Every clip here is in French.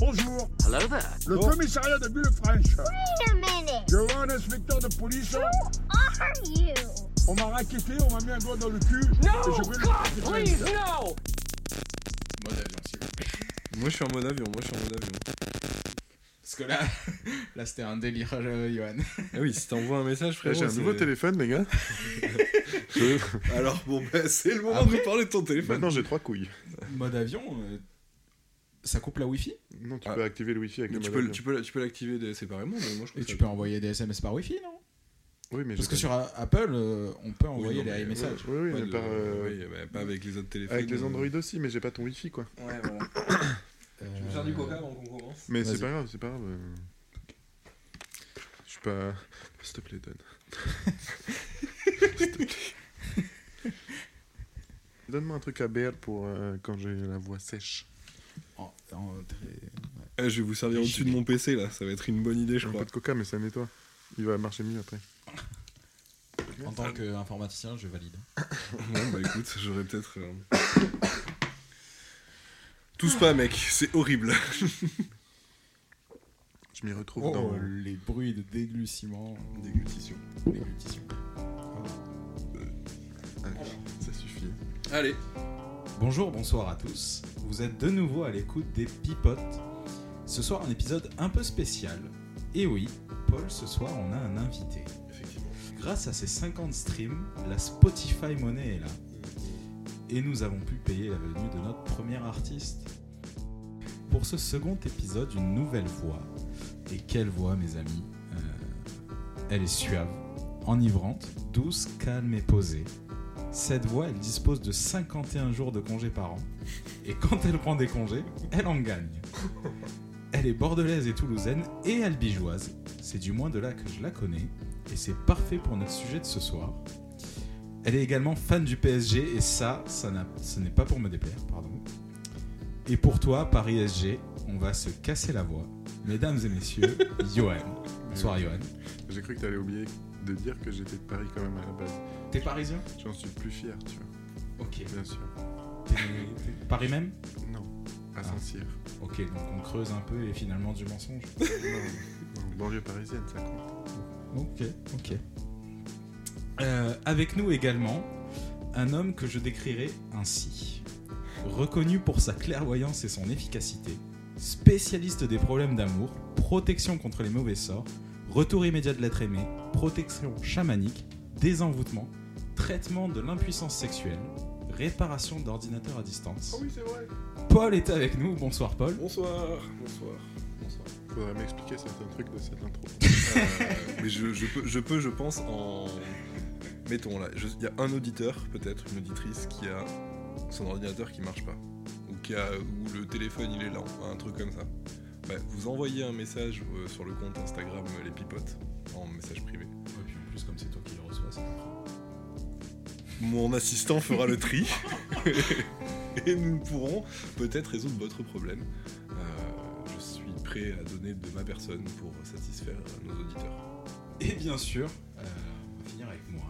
Bonjour. Hello there. Le commissariat de Villefranche. Wait a minute. Je vois un inspecteur de police. Who are you? On m'a raquetté, on m'a mis un doigt dans le cul. et No, je vais le God, please, no. Mode avion, s'il vous plaît. Moi, je suis en mode avion. Moi, je suis en mode avion. Parce que là, là c'était un délire, euh, Johan. Ah oui, si t'envoies un message, frère, J'ai un nouveau téléphone, les gars. Je- Alors, bon, bah, c'est le moment Après- de parler de ton téléphone. Maintenant, j'ai trois couilles. Mode avion, euh, ça coupe la Wifi Non, tu Ah. peux activer le wifi avec Mais le tu peux, tu peux, tu peux l'activer séparément, mais moi je et tu peux envoyer des SMS par Wifi, non? Oui, mais Parce que sur Apple, euh, on peut Oui, envoyer non, mais- les messages. Oui, oui, Ouais, mais le- par, euh, oui, bah, pas avec les autres téléphones. avec les euh. Android aussi, mais j'ai pas ton wifi, quoi. Ouais, voilà. Euh, Tu veux faire du coca avant qu'on commence Mais c'est pas grave, c'est pas grave. Je suis pas. S'il te plaît, donne. S'il te plaît. Donne-moi un truc à BR pour euh, quand j'ai la voix sèche. En- en très- Eh, je vais vous servir au-dessus de mon PC là, ça va être une bonne idée, je crois. peu de coca, mais ça nettoie. Il va marcher mieux après. En tant qu'informaticien, je valide. Bon, bah écoute, j'aurais peut-être. euh, Tous pas, mec, c'est horrible. Je m'y retrouve Oh, dans. les bruits de dégluciment. Déglutition. Déglutition. Ça suffit. Allez. Bonjour, bonsoir à tous. Vous êtes de nouveau à l'écoute des Pipotes. Ce soir, un épisode un peu spécial. Et oui, Paul, ce soir, on a un invité. Effectivement. Grâce à ces 50 streams, la Spotify Money est là. Et nous avons pu payer la venue de notre premier artiste. Pour ce second épisode, une nouvelle voix. Et quelle voix, mes amis Euh, Elle est suave, enivrante, douce, calme et posée. Cette voix, elle dispose de 51 jours de congés par an. Et quand elle prend des congés, elle en gagne. Elle est bordelaise et toulousaine et albigeoise. C'est du moins de là que je la connais. Et c'est parfait pour notre sujet de ce soir. Elle est également fan du PSG et ça, ça ce n'est pas pour me déplaire, pardon. Et pour toi, Paris SG, on va se casser la voix. Mesdames et messieurs, Johan. Bonsoir Johan. J'ai cru que t'allais oublier de dire que j'étais de Paris quand même à la base. T'es parisien? J'en suis plus fier, tu vois. Ok. Bien sûr. Paris même Non, à Ah. Saint-Cyr. Ok, donc on creuse un peu et finalement du mensonge. non, non, banlieue parisienne, ça compte. Ok, ok. Euh, avec nous également, un homme que je décrirai ainsi. Reconnu pour sa clairvoyance et son efficacité, spécialiste des problèmes d'amour, protection contre les mauvais sorts, retour immédiat de l'être aimé, protection chamanique, désenvoûtement, traitement de l'impuissance sexuelle, réparation d'ordinateur à distance. oui, c'est vrai. Paul est avec nous, bonsoir Paul. Bonsoir. Bonsoir. Bonsoir. Faudrait m'expliquer certains trucs de cette intro. mais je, je peux, je peux, je pense, en. Mettons là, il y a un auditeur, peut-être, une auditrice, qui a son ordinateur qui marche pas. Ou qui a, où le téléphone il est lent, un truc comme ça. Bah, vous envoyez un message euh, sur le compte Instagram euh, Les Pipotes, en message privé. Mon assistant fera le tri. et nous pourrons peut-être résoudre votre problème. Euh, je suis prêt à donner de ma personne pour satisfaire nos auditeurs. Et bien sûr, euh, on va finir avec moi.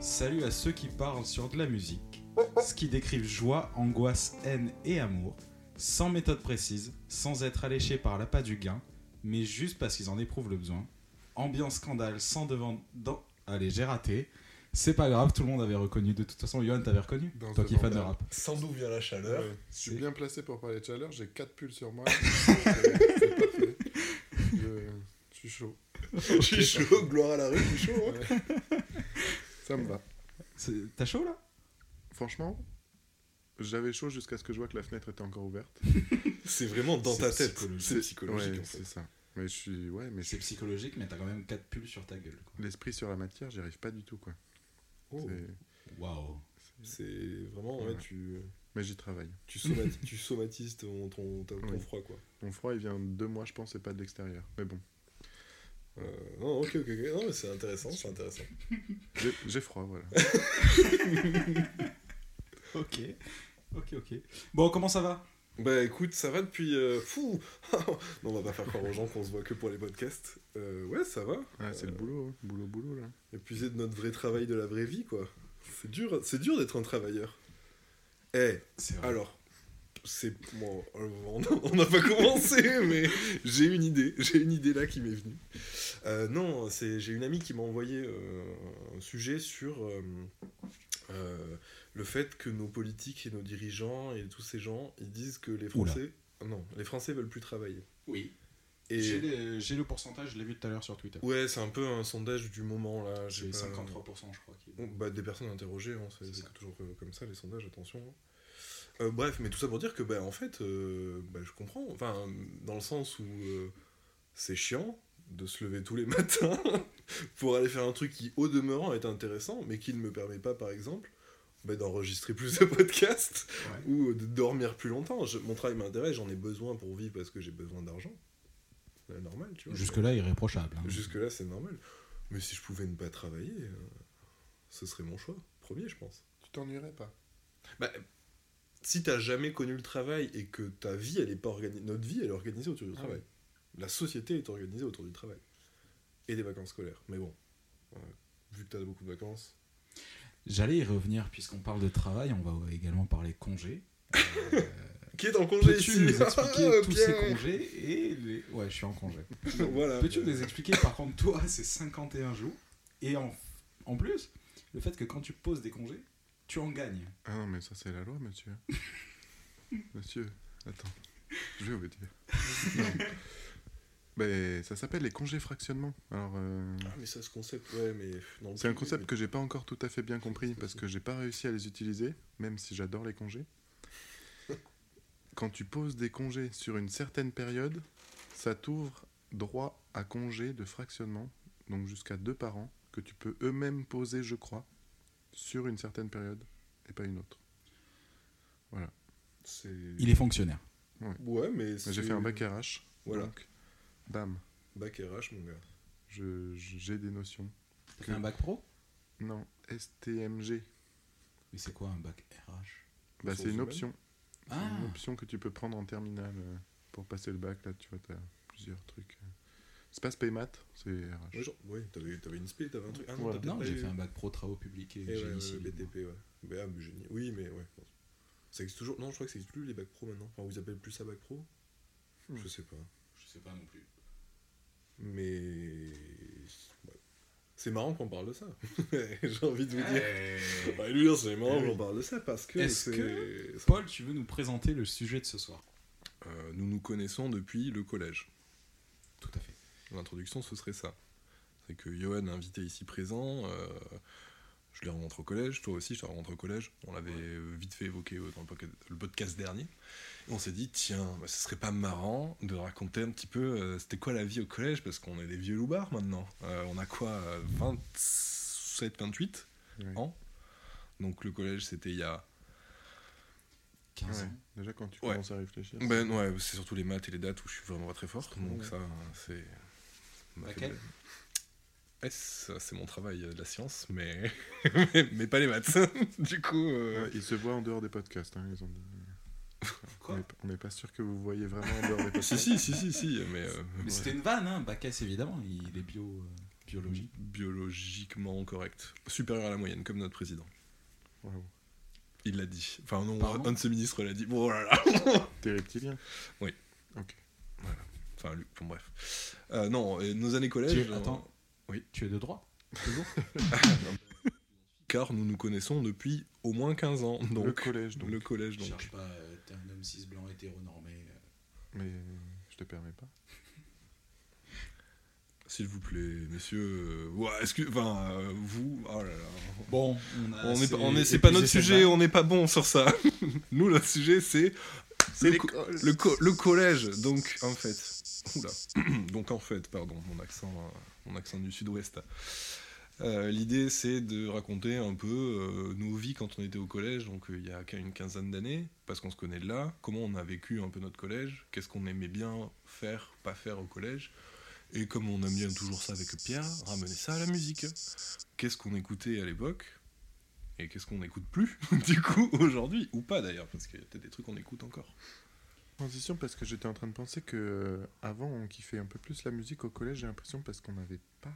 Salut à ceux qui parlent sur de la musique, ce qui décrivent joie, angoisse, haine et amour, sans méthode précise, sans être alléchés par l'appât du gain, mais juste parce qu'ils en éprouvent le besoin. Ambiance scandale sans devant... Dans... Allez, j'ai raté. C'est pas grave, tout le monde avait reconnu. De toute façon, Johan, t'avais reconnu Dans Toi qui es fan de rap. Sans d'où vient la chaleur. Ouais, je suis bien placé pour parler de chaleur, j'ai 4 pulls sur moi. c'est c'est parfait. Je, je suis chaud. Je suis chaud, gloire à la rue, je suis chaud. hein. Ça me va. C'est- T'as chaud là? Franchement, j'avais chaud jusqu'à ce que je vois que la fenêtre était encore ouverte. C'est vraiment dans ta tête. C'est psychologique Ouais, en fait. c'est ça. Mais je suis. Ouais, mais C'est psychologique, mais t'as quand même 4 pulls sur ta gueule. l'esprit sur la matière, j'y arrive pas du tout, quoi. Oh, C'est- Waouh. C'est vraiment, ouais, Ouais. tu, Mais j'y travaille. tu, somati- tu somatises ton, ton, ton- ton Oui. froid quoi. Mon froid, il vient de deux mois, je pense, et pas de l'extérieur. Mais bon, Euh, non, ok, ok, ok. Non, mais c'est intéressant, c'est intéressant. j'ai j'ai froid, voilà. Ok. Ok, ok. Bon, comment ça va? Bah écoute, ça va depuis. euh, Fou Non, on va pas faire croire aux gens qu'on se voit que pour les podcasts. Euh, ouais, ça va. C'est le boulot, hein. boulot, boulot, là. Épuisé de notre vrai travail de la vraie vie, quoi. C'est dur, c'est dur d'être un travailleur. Eh, vrai. alors, c'est bon, euh, on n'a pas commencé, mais j'ai une idée, j'ai une idée là qui m'est venue. Euh, non, c'est j'ai une amie qui m'a envoyé euh, un sujet sur euh, le fait que nos politiques et nos dirigeants et tous ces gens, ils disent que les Oula. Français, non, les Français veulent plus travailler. Oui. Et J'ai les- j'ai le pourcentage, je l'ai vu tout à l'heure sur Twitter. ouais, c'est un peu un sondage du moment là. j'ai J'ai pas- 53%, je crois. qui- Bon, bah, des personnes interrogées, hein, c'est toujours euh, comme ça les sondages, attention. hein. Euh, bref, mais tout ça pour dire que, bah, en fait, euh, bah, je comprends. Enfin, dans le sens où euh, c'est chiant de se lever tous les matins pour aller faire un truc qui, au demeurant, est intéressant, mais qui ne me permet pas, par exemple, bah, d'enregistrer plus de podcasts Ouais. ou de dormir plus longtemps. Je- mon travail m'intéresse, j'en ai besoin pour vivre parce que j'ai besoin d'argent. C'est normal, tu vois. Jusque-là, irréprochable. hein. Jusque-là, c'est normal. Mais si je pouvais ne pas travailler, euh, ce serait mon choix. Premier, je pense. Tu t'ennuierais pas? Bah, si t'as jamais connu le travail et que ta vie, elle est pas organisée, notre vie, elle est organisée autour du Ah travail. La société est organisée autour du travail. Et des vacances scolaires. Mais bon, euh, vu que t'as beaucoup de vacances. J'allais y revenir, puisqu'on parle de travail, on va également parler congé. Euh, Qui est en congé Peux-tu nous expliquer Ah, tous ces congés et les... Ouais, je suis en congé. Voilà. Peux-tu nous expliquer, par contre, toi, c'est 51 jours, et en, en plus, le fait que quand tu poses des congés, tu en gagnes? Ah non, mais ça, c'est la loi, monsieur. monsieur, attends. Je vais vous dire. Ben, ça s'appelle les congés fractionnement. Alors, euh, Ah, mais ça, ce concept, ouais, mais. c'est un concept mais- que j'ai pas encore tout à fait bien compris parce que j'ai pas réussi à les utiliser, même si j'adore les congés. Quand tu poses des congés sur une certaine période, ça t'ouvre droit à congé de fractionnement, donc jusqu'à deux par an, que tu peux eux-mêmes poser, je crois, sur une certaine période et pas une autre. C'est. Il est fonctionnaire. Ouais, mais. J'ai fait un bac RH, Voilà. donc, bam, Bac RH, mon gars. je- j'ai des notions. Tu fait un bac pro? Non, STMG, Mais c'est quoi un bac RH bah, c'est une option. C'est Ah une option que tu peux prendre en terminale euh, pour passer le bac. Là, tu vois, tu as plusieurs trucs. euh. C'est pas Spaymat, c'est RH. Ouais, genre, ouais, t'avais, t'avais une spé, t'avais un truc. Ah non, t'as j'ai eu- fait un bac pro travaux publics et Eh ouais, génie ouais, civil. BTP, ouais. Mais génie. Oui, mais ouais. Ça existe toujours. Non, je crois que ça existe plus les bacs pro maintenant. Enfin, vous appelez plus ça bac pro? Hmm. Je sais pas. Sais pas non plus. Mais. ouais. C'est marrant qu'on parle de ça. J'ai envie de vous dire. Ouais, lui, dire, c'est marrant Eh qu'on parle de ça parce que. Est-ce c'est- Paul, tu veux nous présenter le sujet de ce soir? Euh, nous nous connaissons depuis le collège. Tout à fait. L'introduction, ce serait ça. C'est que Johan, invité ici présent, euh, je l'ai rencontré au collège, toi aussi, je t'ai rencontré au collège. On l'avait euh, vite fait évoquer euh, dans le podca- le podcast dernier. Et on s'est dit, tiens, bah, ce serait pas marrant de raconter un petit peu euh, c'était quoi la vie au collège, parce qu'on est des vieux loupards maintenant. Euh, on a quoi, euh, 27, 28 Ouais. ans? Donc le collège, c'était il y a. 15 Ouais. ans. Déjà, quand tu Ouais. commences à réfléchir. Ben ouais, c'est surtout les maths et les dates où je suis vraiment pas très fort. Donc ça, c'est. Laquelle? S, c'est mon travail euh, de la science, mais, mais, mais pas les maths. du coup, euh, Ouais, ils se voient en dehors des podcasts. hein, ils ont. Quoi On est- On n'est pas sûr que vous voyez vraiment en dehors des podcasts. si, si, si, si, si, mais, euh, Mais ouais. c'était une vanne, hein Bac S évidemment, il est bio, euh, biologie. biologiquement correct, supérieur à la moyenne, comme notre président. Il l'a dit. Enfin non, Pardon un de ses ministres l'a dit. Bon, oh là là. T'es reptilien Enfin, lui, bon, bref. Euh, non, et nos années collège. Tu euh, attends. Oui. Tu es de droite Toujours car nous nous connaissons depuis au moins 15 ans. Donc, Le collège, donc. Le collège, donc. cherche pas, euh, t'es un homme cis blanc hétéronormé. euh. Mais je te permets pas. S'il vous plaît, messieurs. euh, ouais, est-ce que. Enfin, euh, vous. Oh là là. Bon, on a. On est, assez pas- on est, c'est pas notre sujet, on n'est pas bon sur ça. Nous, notre sujet, c'est le, co- le, co- le collège. Donc, en fait. Oula. Donc, en fait, pardon, mon accent, euh, mon accent du sud-ouest. Euh, L'idée, c'est de raconter un peu euh, nos vies quand on était au collège, donc euh, il y a une quinzaine d'années, parce qu'on se connaît de là, comment on a vécu un peu notre collège, qu'est-ce qu'on aimait bien faire, pas faire au collège, et comme on aime bien toujours ça avec Pierre, ramener ça à la musique. Qu'est-ce qu'on écoutait à l'époque et qu'est-ce qu'on n'écoute plus, du coup, aujourd'hui, ou pas d'ailleurs, parce qu'il y a peut-être des trucs qu'on écoute encore. Transition parce que j'étais en train de penser que euh, avant on kiffait un peu plus la musique au collège, j'ai l'impression parce qu'on n'avait pas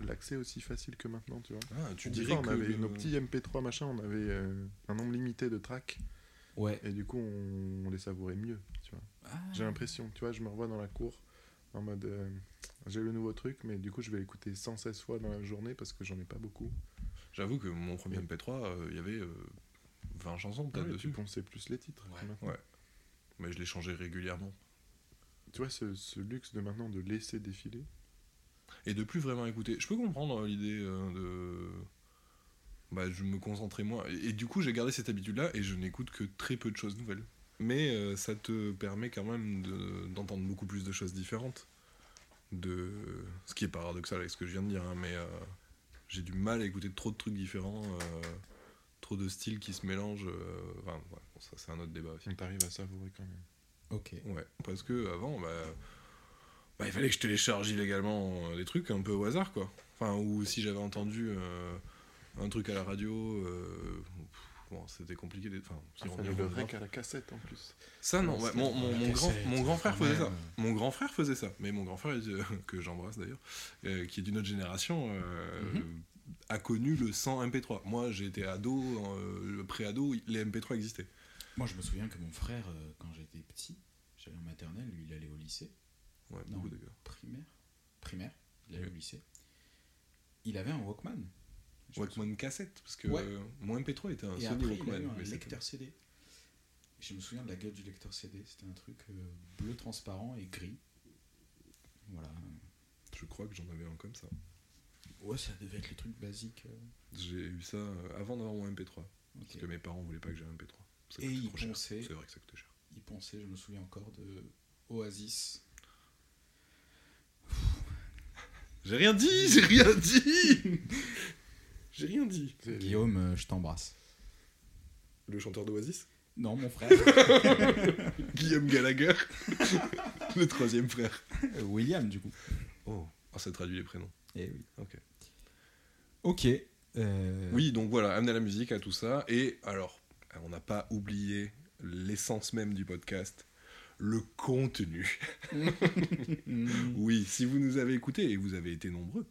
l'accès aussi facile que maintenant, tu vois. Ah, tu dirais on que avait le- nos petits MP3 machin, on avait euh, un nombre limité de tracks. Ouais. Et du coup, on, on les savourait mieux, tu vois. Ah. J'ai l'impression, tu vois, je me revois dans la cour en mode euh, j'ai le nouveau truc, mais du coup, je vais l'écouter 116 fois dans la journée parce que j'en ai pas beaucoup. J'avoue que mon premier MP3, euh, il y avait euh, 20 chansons peut-être Ouais, dessus. tu plus les titres. Ouais. Mais je les changeais régulièrement. Tu vois, ce, ce luxe de maintenant de laisser défiler. Et de plus vraiment écouter. Je peux comprendre euh, l'idée euh, de. Bah, je me concentrais moins. Et, et du coup, j'ai gardé cette habitude-là et je n'écoute que très peu de choses nouvelles. Mais euh, ça te permet quand même de- d'entendre beaucoup plus de choses différentes. De... Ce qui est paradoxal avec ce que je viens de dire, hein, mais euh, j'ai du mal à écouter trop de trucs différents, euh, trop de styles qui se mélangent. Enfin, ouais, bon, ça c'est un autre débat aussi. On t'arrive à savourer quand même. Ok. Ouais, parce que avant, bah, bah, il fallait que je télécharge illégalement euh, des trucs un peu au hasard, quoi. Enfin, ou si j'avais entendu euh, un truc à la radio, euh, bon, c'était compliqué. Enfin, si on le rec à la cassette en plus. Ça, non, ouais, mon, mon- mon grand, mon grand frère quand faisait ça. Mon grand frère faisait ça. Mais mon grand frère, euh, que j'embrasse d'ailleurs, euh, qui est d'une autre génération, euh, Mhm. a connu le 100 MP3. Moi, j'ai été ado, euh, pré-ado, les MP3 existaient. Moi, je me souviens que mon frère, euh, quand j'étais petit, j'allais en maternelle, lui, il allait au lycée. Ouais, Non. beaucoup d'ailleurs. Primaire Primaire, il allait au lycée. Il avait un Walkman. Walkman cassette, parce que Ouais. mon MP3 était un Et Sony après, il a Walkman. eu un lecteur CD. Je me souviens de la gueule du lecteur CD. C'était un truc euh, bleu transparent et gris. Voilà. Je crois que j'en avais un comme ça. Ouais, ça devait être le truc basique. euh, J'ai eu ça avant d'avoir mon MP3. ok. Parce que mes parents voulaient pas que j'aie un MP3. Ça Et cher. pensaient- C'est vrai que ça coûtait cher. Il pensait, je me souviens encore, de Oasis. J'ai rien dit J'ai rien dit J'ai rien dit Guillaume, euh, je t'embrasse. Le chanteur d'Oasis? Non, mon frère. Guillaume Gallagher Le troisième frère. Euh, William, du coup. Oh, ah, ça traduit les prénoms. Eh oui. Ok. Ok. euh, Oui, donc voilà, amener la musique à tout ça. Et alors, on n'a pas oublié l'essence même du podcast, le contenu. Oui, si vous nous avez écoutés, et vous avez été nombreux,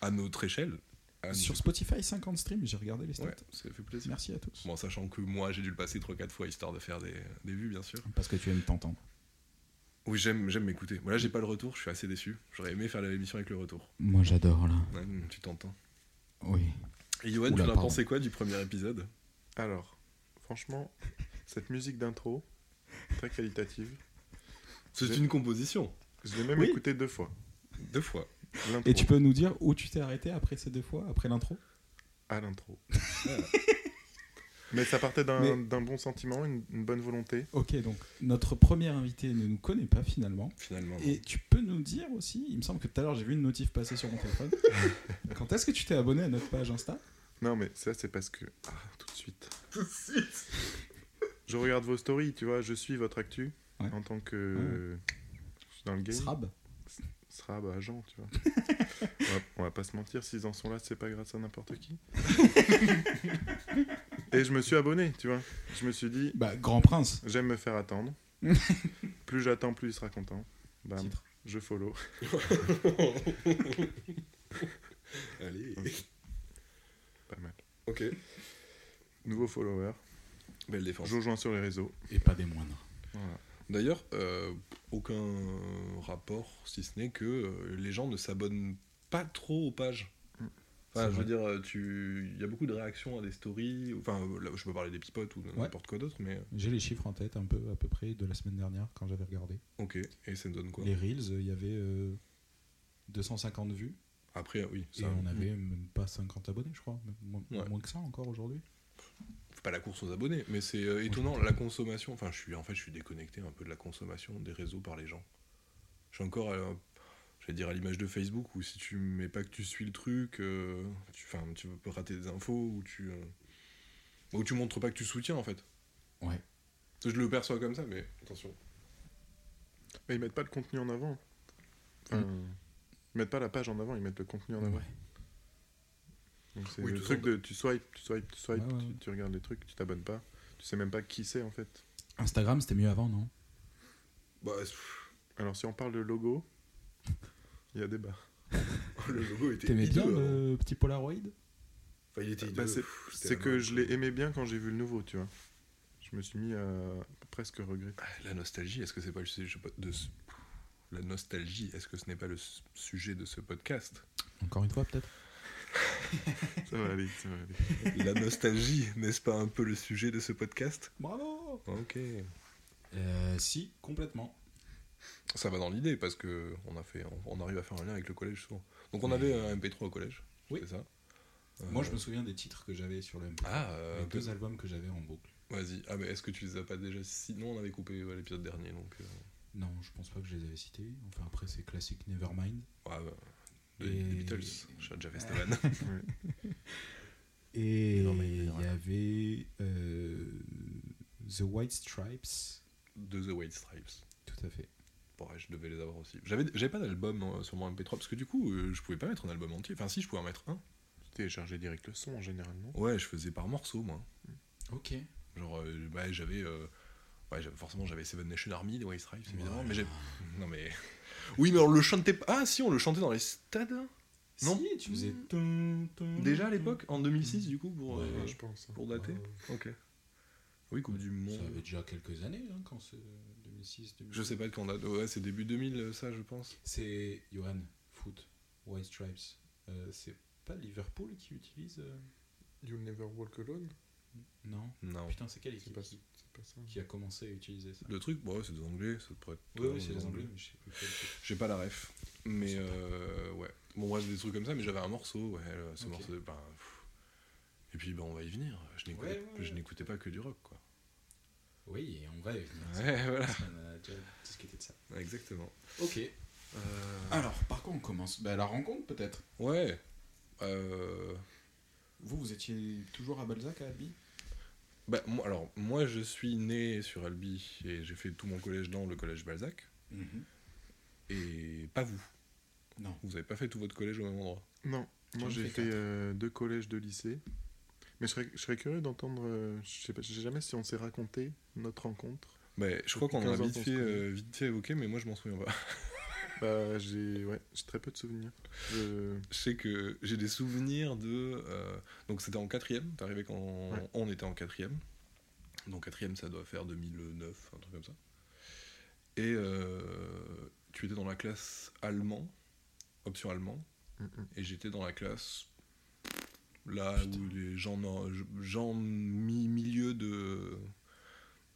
à notre échelle, à Sur Spotify, 50 streams, j'ai regardé les stats. Ouais, ça fait plaisir. Merci à tous. Bon, sachant que moi, j'ai dû le passer 3-4 fois histoire de faire des, des vues, bien sûr. Parce que tu aimes t'entendre. Oui, j'aime, j'aime m'écouter. Moi, là, j'ai pas le retour, je suis assez déçu. J'aurais aimé faire l'émission avec le retour. Moi, j'adore, là. Ouais, tu t'entends. Oui. Et Yoann, tu en as pensé quoi du premier épisode? Alors, franchement, cette musique d'intro, très qualitative, C'est une composition. je l'ai même Oui. écoutée deux fois. Deux fois. Et tu peux nous dire où tu t'es arrêté après ces deux fois, après l'intro? À l'intro. Mais ça partait d'un Mais- d'un bon sentiment, une, une bonne volonté. Ok, donc notre premier invité ne nous connaît pas finalement. Finalement. Et tu peux nous dire aussi, il me semble que tout à l'heure j'ai vu une notif passer sur mon téléphone. Quand est-ce que tu t'es abonné à notre page Insta? Non, mais ça, c'est parce que. Ah, tout de suite. Tout de suite Je regarde vos stories, tu vois, je suis votre actu Ouais. en tant que. Je suis dans le game. Srab Srab, agent, tu vois. on, va, on va pas se mentir, s'ils en sont là, c'est pas grâce à n'importe qui. Et je me suis abonné, tu vois. Je me suis dit, Bah, Grand Prince. j'aime me faire attendre. plus j'attends, plus il sera content. Bam, Titre. je follow. Allez. Ok. Nouveau follower. Belle défense. Je rejoins sur les réseaux. Et pas des moindres. Voilà. D'ailleurs, euh, aucun rapport, si ce n'est que euh, les gens ne s'abonnent pas trop aux pages. Mm. Enfin, je veux vrai. dire, tu... il y a beaucoup de réactions à des stories. Enfin, là, je peux parler des pipotes ou de Ouais. n'importe quoi d'autre, mais euh, J'ai les chiffres en tête un peu à peu près de la semaine dernière quand j'avais regardé. ok. Et ça me donne quoi? Les Reels, il y avait euh, 250 vues Après, oui, et on avait même pas 50 abonnés, je crois. Moins, Ouais. moins que ça encore aujourd'hui. pas la course aux abonnés, mais c'est euh, étonnant la consommation. Enfin, je suis en fait, je suis déconnecté un peu de la consommation des réseaux par les gens. Je suis encore, euh, je vais dire à l'image de Facebook où si tu mets pas que tu suis le truc, euh, tu, tu peux rater des infos ou tu, euh, ou tu montres pas que tu soutiens en fait. Ouais. Je le perçois comme ça, mais attention. Mais ils mettent pas le contenu en avant. Enfin, Ils mettent pas la page en avant, ils mettent le contenu en avant. Ouais. Donc c'est Oui, le tout truc de tu swipes, tu swipes, tu swipes, Ouais, ouais, tu, regardes les trucs, tu t'abonnes pas. Tu sais même pas qui c'est en fait. Instagram, c'était mieux avant, non? Bah, Alors si on parle de logo, il y a débat. le logo était T'aimais bien le petit Polaroid? Enfin, il était Bah, c'est- pff, que je l'ai aimé bien quand j'ai vu le nouveau, tu vois. Je je me suis mis à presque regretter. Ah, La nostalgie, est-ce que c'est pas le sujet de ce- La nostalgie, est-ce que ce n'est pas le sujet de ce podcast? Encore une fois, peut-être Ça va aller, ça va aller. La nostalgie, n'est-ce pas un peu le sujet de ce podcast? Bravo Ok. Euh, Si, complètement. Ça va dans l'idée parce que on a fait, on, on arrive à faire un lien avec le collège souvent. Donc on Mais- avait un MP3 au collège. Oui. C'est ça? Moi, Euh, je me souviens des titres que j'avais sur le MP3. Ah, euh, les deux albums que j'avais en boucle. Vas-y. Ah mais est-ce que tu les as pas déjà Sinon on avait coupé ouais, l'épisode dernier donc. Non, je pense pas que je les avais cités. Enfin, après, c'est classique Nevermind. ouais, bah, Et- des Beatles. J'ai déjà fait. Et Non, mais il y avait euh, The White Stripes. de The White Stripes. Tout à fait. Bon, ouais, je devais les avoir aussi. J'avais, j'avais pas d'album euh, sur mon MP3 parce que du coup, euh, je pouvais pas mettre un album entier. Enfin, si, je pouvais en mettre un. Tu téléchargeais direct le son, généralement. Ouais, je faisais par morceau, moi. Ok. Genre, euh, bah, j'avais. Euh, Ouais, forcément, j'avais Seven Nation Army, The White Stripes, évidemment. Mais j'ai. Non, mais. Oui, mais on le chantait pas. Ah, si, on le chantait dans les stades. Non? Si, tu faisais. tum, Déjà à l'époque, en 2006, du coup, pour, Ouais, euh, je pense. hein. pour dater? Ouais. Ok. Oui, Coupe du Monde. Ça avait déjà quelques années, hein, quand c'est 2006, 2007. Je sais pas de quand date. Ouais, c'est début 2000, euh, ça, je pense. C'est Johan, foot, White Stripes. Euh, c'est pas Liverpool qui utilise. euh, You'll never walk alone? Non. Non. Putain, c'est quelle C'est équipe qui, a commencé à utiliser ça Le truc, bon, ouais, c'est des Anglais, ça pourrait être. Oui, oui, c'est des Anglais, mais je sais plus. J'ai pas la ref. Mais euh, ouais. Bon, bref, des trucs comme ça, mais j'avais un morceau, ouais. Ce morceau, ben. Et puis, ben, on va y venir. Je n'écoutais, Ouais, ouais, je ouais. n'écoutais pas que du rock, quoi. Oui, et on va y venir. Ouais, voilà. On a déjà discuté de ça. Exactement. Ok. Euh, Alors, par quoi on commence bah, La rencontre, peut-être Ouais. Euh, Vous, vous étiez toujours à Balzac, à Albi? Bah, moi, alors, moi, je suis né sur Albi et j'ai fait tout mon collège dans le collège Balzac. Et pas vous. Non. Vous avez pas fait tout votre collège au même endroit. Non, moi j'ai fait euh, deux collèges, deux lycées. Mais je serais, je serais curieux d'entendre. euh, je sais pas, je sais jamais si on s'est raconté notre rencontre. Bah, je crois qu'on en a 15 ans vite qu'on fait, se connaît. euh, vite fait évoquer, mais moi, je m'en souviens pas. Bah, j'ai ouais, j'ai très peu de souvenirs. Je- Je sais que j'ai des souvenirs de. euh, donc c'était en quatrième, t'es arrivé quand Ouais. on était en quatrième. Donc quatrième, ça doit faire 2009, un truc comme ça. Et euh, tu étais dans la classe allemand, option allemand, Mm, et j'étais dans la classe là où les gens, gens mi milieu de,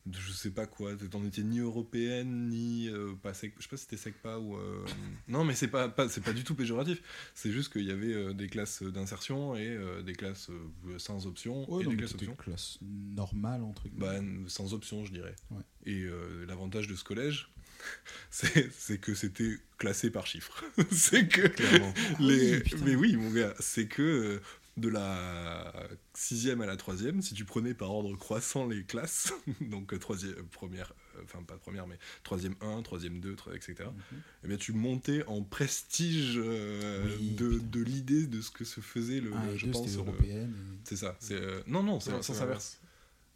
de je sais pas quoi, t'en étais ni européenne ni euh, pas sec, je sais pas si c'était SECPA ou euh, non mais c'est pas, pas c'est pas du tout péjoratif, c'est juste qu'il y avait euh, des classes d'insertion et des classes sans option Ouais, et des classes c'était option. classe normale, entre Bah, guillemets. sans option, je dirais. Ouais. Et l'avantage de ce collège, c'est que c'était classé par chiffre. c'est que Clairement. les... oui, putain. Mais oui, mon gars, c'est que de la sixième à la troisième, si tu prenais par ordre croissant les classes, donc euh, troisième, euh, première, euh, enfin pas première, mais troisième 1, troisième 2, tro- etc., Mhm. eh bien tu montais en prestige euh, Oui, de, de l'idée de ce que se faisait le, et je deux, pense, le- c'est ça. C'est euh, non non, c'est Non, ça c'est s'inverse.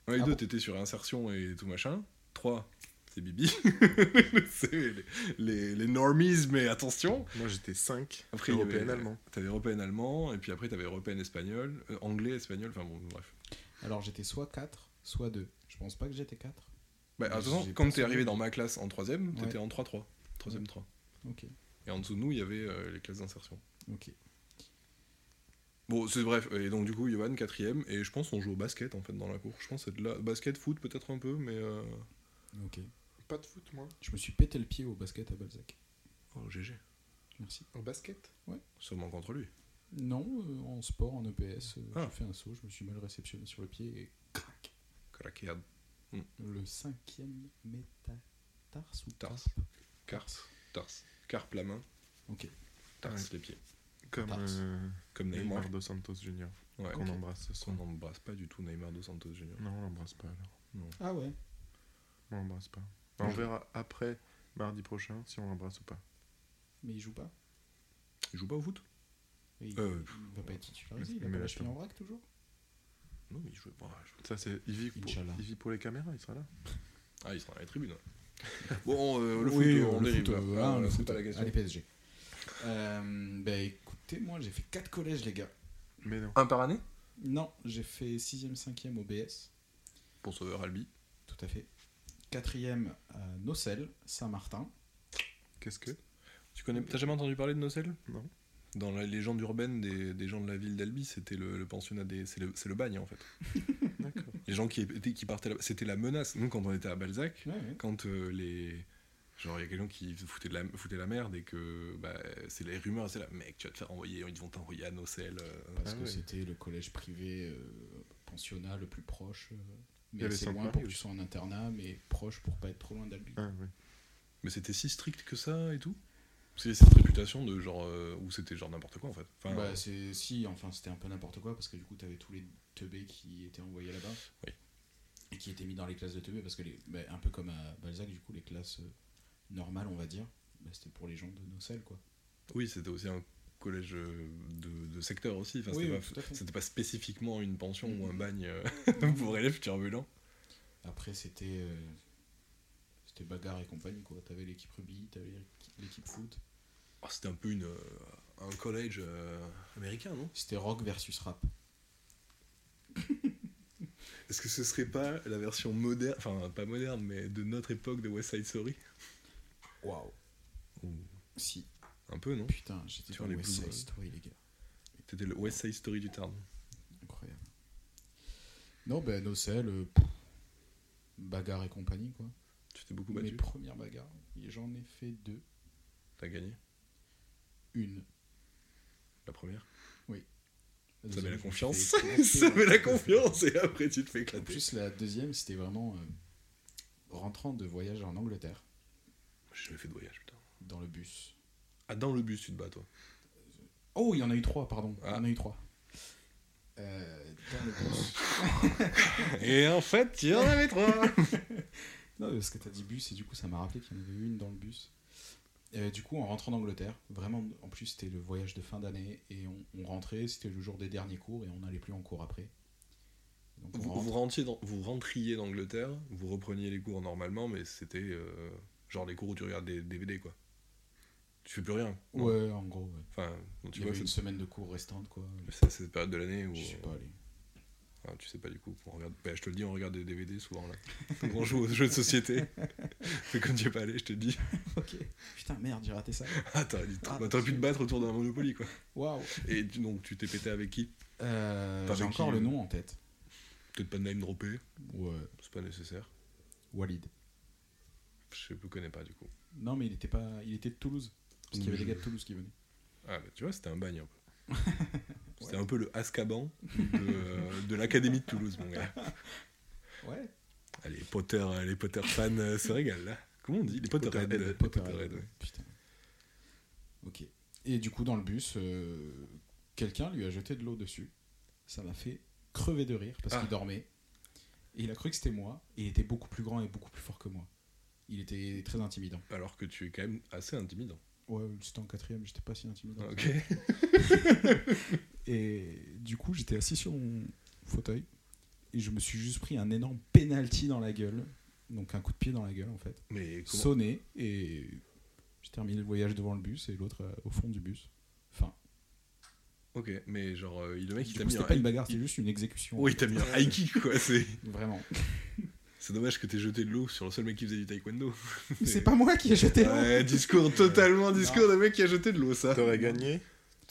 1 et Ah 2, bon t'étais sur insertion et tout machin. 3, c'est Bibi. c'est les, les, les normies, mais attention. Moi j'étais 5 Après, il y européen allemand. T'avais européenne allemand, et puis après, t'avais européenne espagnol, euh, anglais, espagnol, enfin bon, bref. Alors, j'étais soit 4, soit 2. Je pense pas que j'étais 4. Bah, Mais attention, quand t'es arrivé dans ma classe en 3ème, t'étais Ouais. en 3-3. 3ème 3. Ok. Et en dessous de nous, il y avait euh, les classes d'insertion. Ok. Bon, c'est bref. Et donc, du coup, Johan, 4ème, et je pense qu'on joue au basket en fait dans la cour. Je pense que c'est de la basket, foot peut-être un peu, mais. euh, Ok. Pas de foot moi. Je me suis pété le pied au basket à Balzac. Oh, GG. Merci. Au basket Sûrement contre lui. Non, euh, en sport, en EPS, euh, Ah. j'ai fait un saut, je me suis mal réceptionné sur le pied et crac Craqueade. Le cinquième métatarse ou Tarse. Tarse. Carpe la main, Ok. tarse les pieds. Comme Tarse. euh, Comme Neymar. Neymar dos Santos Jr. Ouais. Qu'on embrasse ce On n'embrasse pas du tout Neymar dos Santos Jr. Non, on l'embrasse pas alors. Ah ouais On l'embrasse pas. On verra après mardi prochain si on l'embrasse ou pas. Mais il joue pas Il joue pas au foot il, Euh, il va pas être titularisé, il mais a pas la cheville en vrac toujours Non, mais il joue pas. Ça c'est il vit pour, il vit pour les caméras, il sera là. Ah, il sera dans les tribunes. ouais. bon, euh, le Oui, foot, euh, on le dérive. foot, là. euh, Ah, le c'est foot, pas la question. Allez, PSG. Euh, bah écoutez, moi j'ai fait 4 collèges, les gars. Mais non. Un par année? Non, j'ai fait 6ème, 5ème au BS. Pour Sauveur Albi. tout à fait. Quatrième, à Nocel, Saint-Martin. Qu'est-ce que? Tu connais, t'as jamais entendu parler de Nocel Non. Dans la légende urbaine des, des gens de la ville d'Albi, c'était le, le pensionnat des. C'est le, c'est le bagne en fait. D'accord. Les gens qui, étaient, qui partaient là c'était la menace. Nous, quand on était à Balzac, Ouais, ouais. quand euh, les. Genre, il y a quelqu'un qui foutait, de la, foutait la merde et que. Bah, c'est les rumeurs, c'est là, mec, tu vas te faire envoyer, ils vont t'envoyer à Nocel. euh. Parce Ah que ouais. c'était le collège privé euh, pensionnat le plus proche. Euh, mais assez Sainte loin Marie pour que tu sois en internat, mais proche pour pas être trop loin d'Albi. Ah. Mais c'était si strict que ça et tout? C'est cette réputation de genre. euh, où c'était genre n'importe quoi en fait. Enfin, bah, c'est si, enfin c'était un peu n'importe quoi parce que du coup t'avais tous les teubés qui étaient envoyés là-bas. Oui. Et qui étaient mis dans les classes de teubés parce que les, bah, un peu comme à Balzac du coup les classes euh, normales on va dire, bah, c'était pour les gens de Nocel quoi. Oui, c'était aussi un collège euh, de, de secteur aussi. Enfin, Oui, c'était, oui, pas, spécifiquement une pension ou un Mhm. bagne euh, pour élèves turbulents. Après c'était euh, c'était bagarre et compagnie quoi. T'avais l'équipe rugby, t'avais l'équipe- l'équipe foot. Oh, c'était un peu une, euh, un collège euh, américain, non? C'était rock versus rap. Est-ce que ce serait pas la version moderne, enfin pas moderne, mais de notre époque de West Side Story? Waouh. Ou Si. Un peu, non Putain, j'étais Sur dans les West Side. Story les gars. C'était le West Side Story du Tarn. Incroyable. Non, ben Nocel, euh, bagarre et compagnie, quoi. Tu t'es beaucoup Mes battu premières bagarres, j'en ai fait deux. T'as gagné Une. La première La Ça met la confiance. Ça met la confiance et après tu te fais En éclater. plus, la deuxième, c'était vraiment euh, rentrant de voyage en Angleterre, J'ai jamais fait de voyage, putain. dans le bus. Ah, dans le bus, tu te bats, toi. Oh, il y en a eu trois, pardon. Il y en a eu trois. Euh, dans le bus. Et en fait, il y en avait trois Non, parce que t'as dit bus et du coup ça m'a rappelé qu'il y en avait une dans le bus. Euh, du coup, en rentrant d'Angleterre, vraiment, en plus c'était le voyage de fin d'année et on, on rentrait, c'était le jour des derniers cours et on n'allait plus en cours après. Donc vous, rentre- vous, rentriez dans- vous rentriez d'Angleterre, vous repreniez les cours normalement, mais c'était euh, genre les cours où tu regardes des DVD, quoi. Tu fais plus rien. non Ouais, en gros, ouais. Enfin, donc tu Il y vois, avait une c'est semaine de cours restante, quoi. c'est cette période de l'année où. Je suis pas allé. Ah, tu sais pas du coup. On regarde... bah, je te le dis, on regarde des DVD souvent là. Donc on joue aux jeux de société. Mais comme tu es pas allé, je te le dis. Ok. Putain, merde, j'ai raté ça. Ah, t'aurais Ah, bah, pu te battre autour d'un Monopoly quoi. Waouh. Et donc tu t'es pété avec qui? Euh, j'ai encore qui, le euh nom en tête. Peut-être pas de name droppé, Ouais. c'est pas nécessaire. Walid. Je ne connais pas du coup. Non, mais il était pas, il était de Toulouse. Parce qu'il y avait des gars de Toulouse qui venaient. Ah, bah, tu vois, c'était un bagne un peu. C'était un peu le Azkaban de, de l'Académie de Toulouse, mon gars. Ouais. Ah, les Potter, les Potter fans euh, se régalent là. Comment on dit Les Potterheads. Potterheads. Les Potterhead, Potterheads, ouais. Putain. Ok. Et du coup, dans le bus, euh, quelqu'un lui a jeté de l'eau dessus. Ça m'a fait crever de rire parce Ah. qu'il dormait. Et il a cru que c'était moi. Et il était beaucoup plus grand et beaucoup plus fort que moi. Il était très intimidant. Alors que tu es quand même assez intimidant. Ouais, c'était en quatrième, j'étais pas si intimidant. Ok. Et du coup, j'étais assis sur mon fauteuil. Et je me suis juste pris un énorme penalty dans la gueule. Donc un coup de pied dans la gueule en fait. Mais comment Sonné. Et j'ai terminé le voyage devant le bus et l'autre euh, au fond du bus. Enfin. Ok, mais genre, euh, le mec il t'a mis c'était un. pas une bagarre, c'était juste une exécution. Oui, il t'a mis un high kick quoi. Vraiment. c'est dommage que t'aies jeté de l'eau sur le seul mec qui faisait du taekwondo. C'est pas moi qui ai jeté l'eau. Ouais, discours totalement discours d'un mec qui a jeté de l'eau ça. T'aurais gagné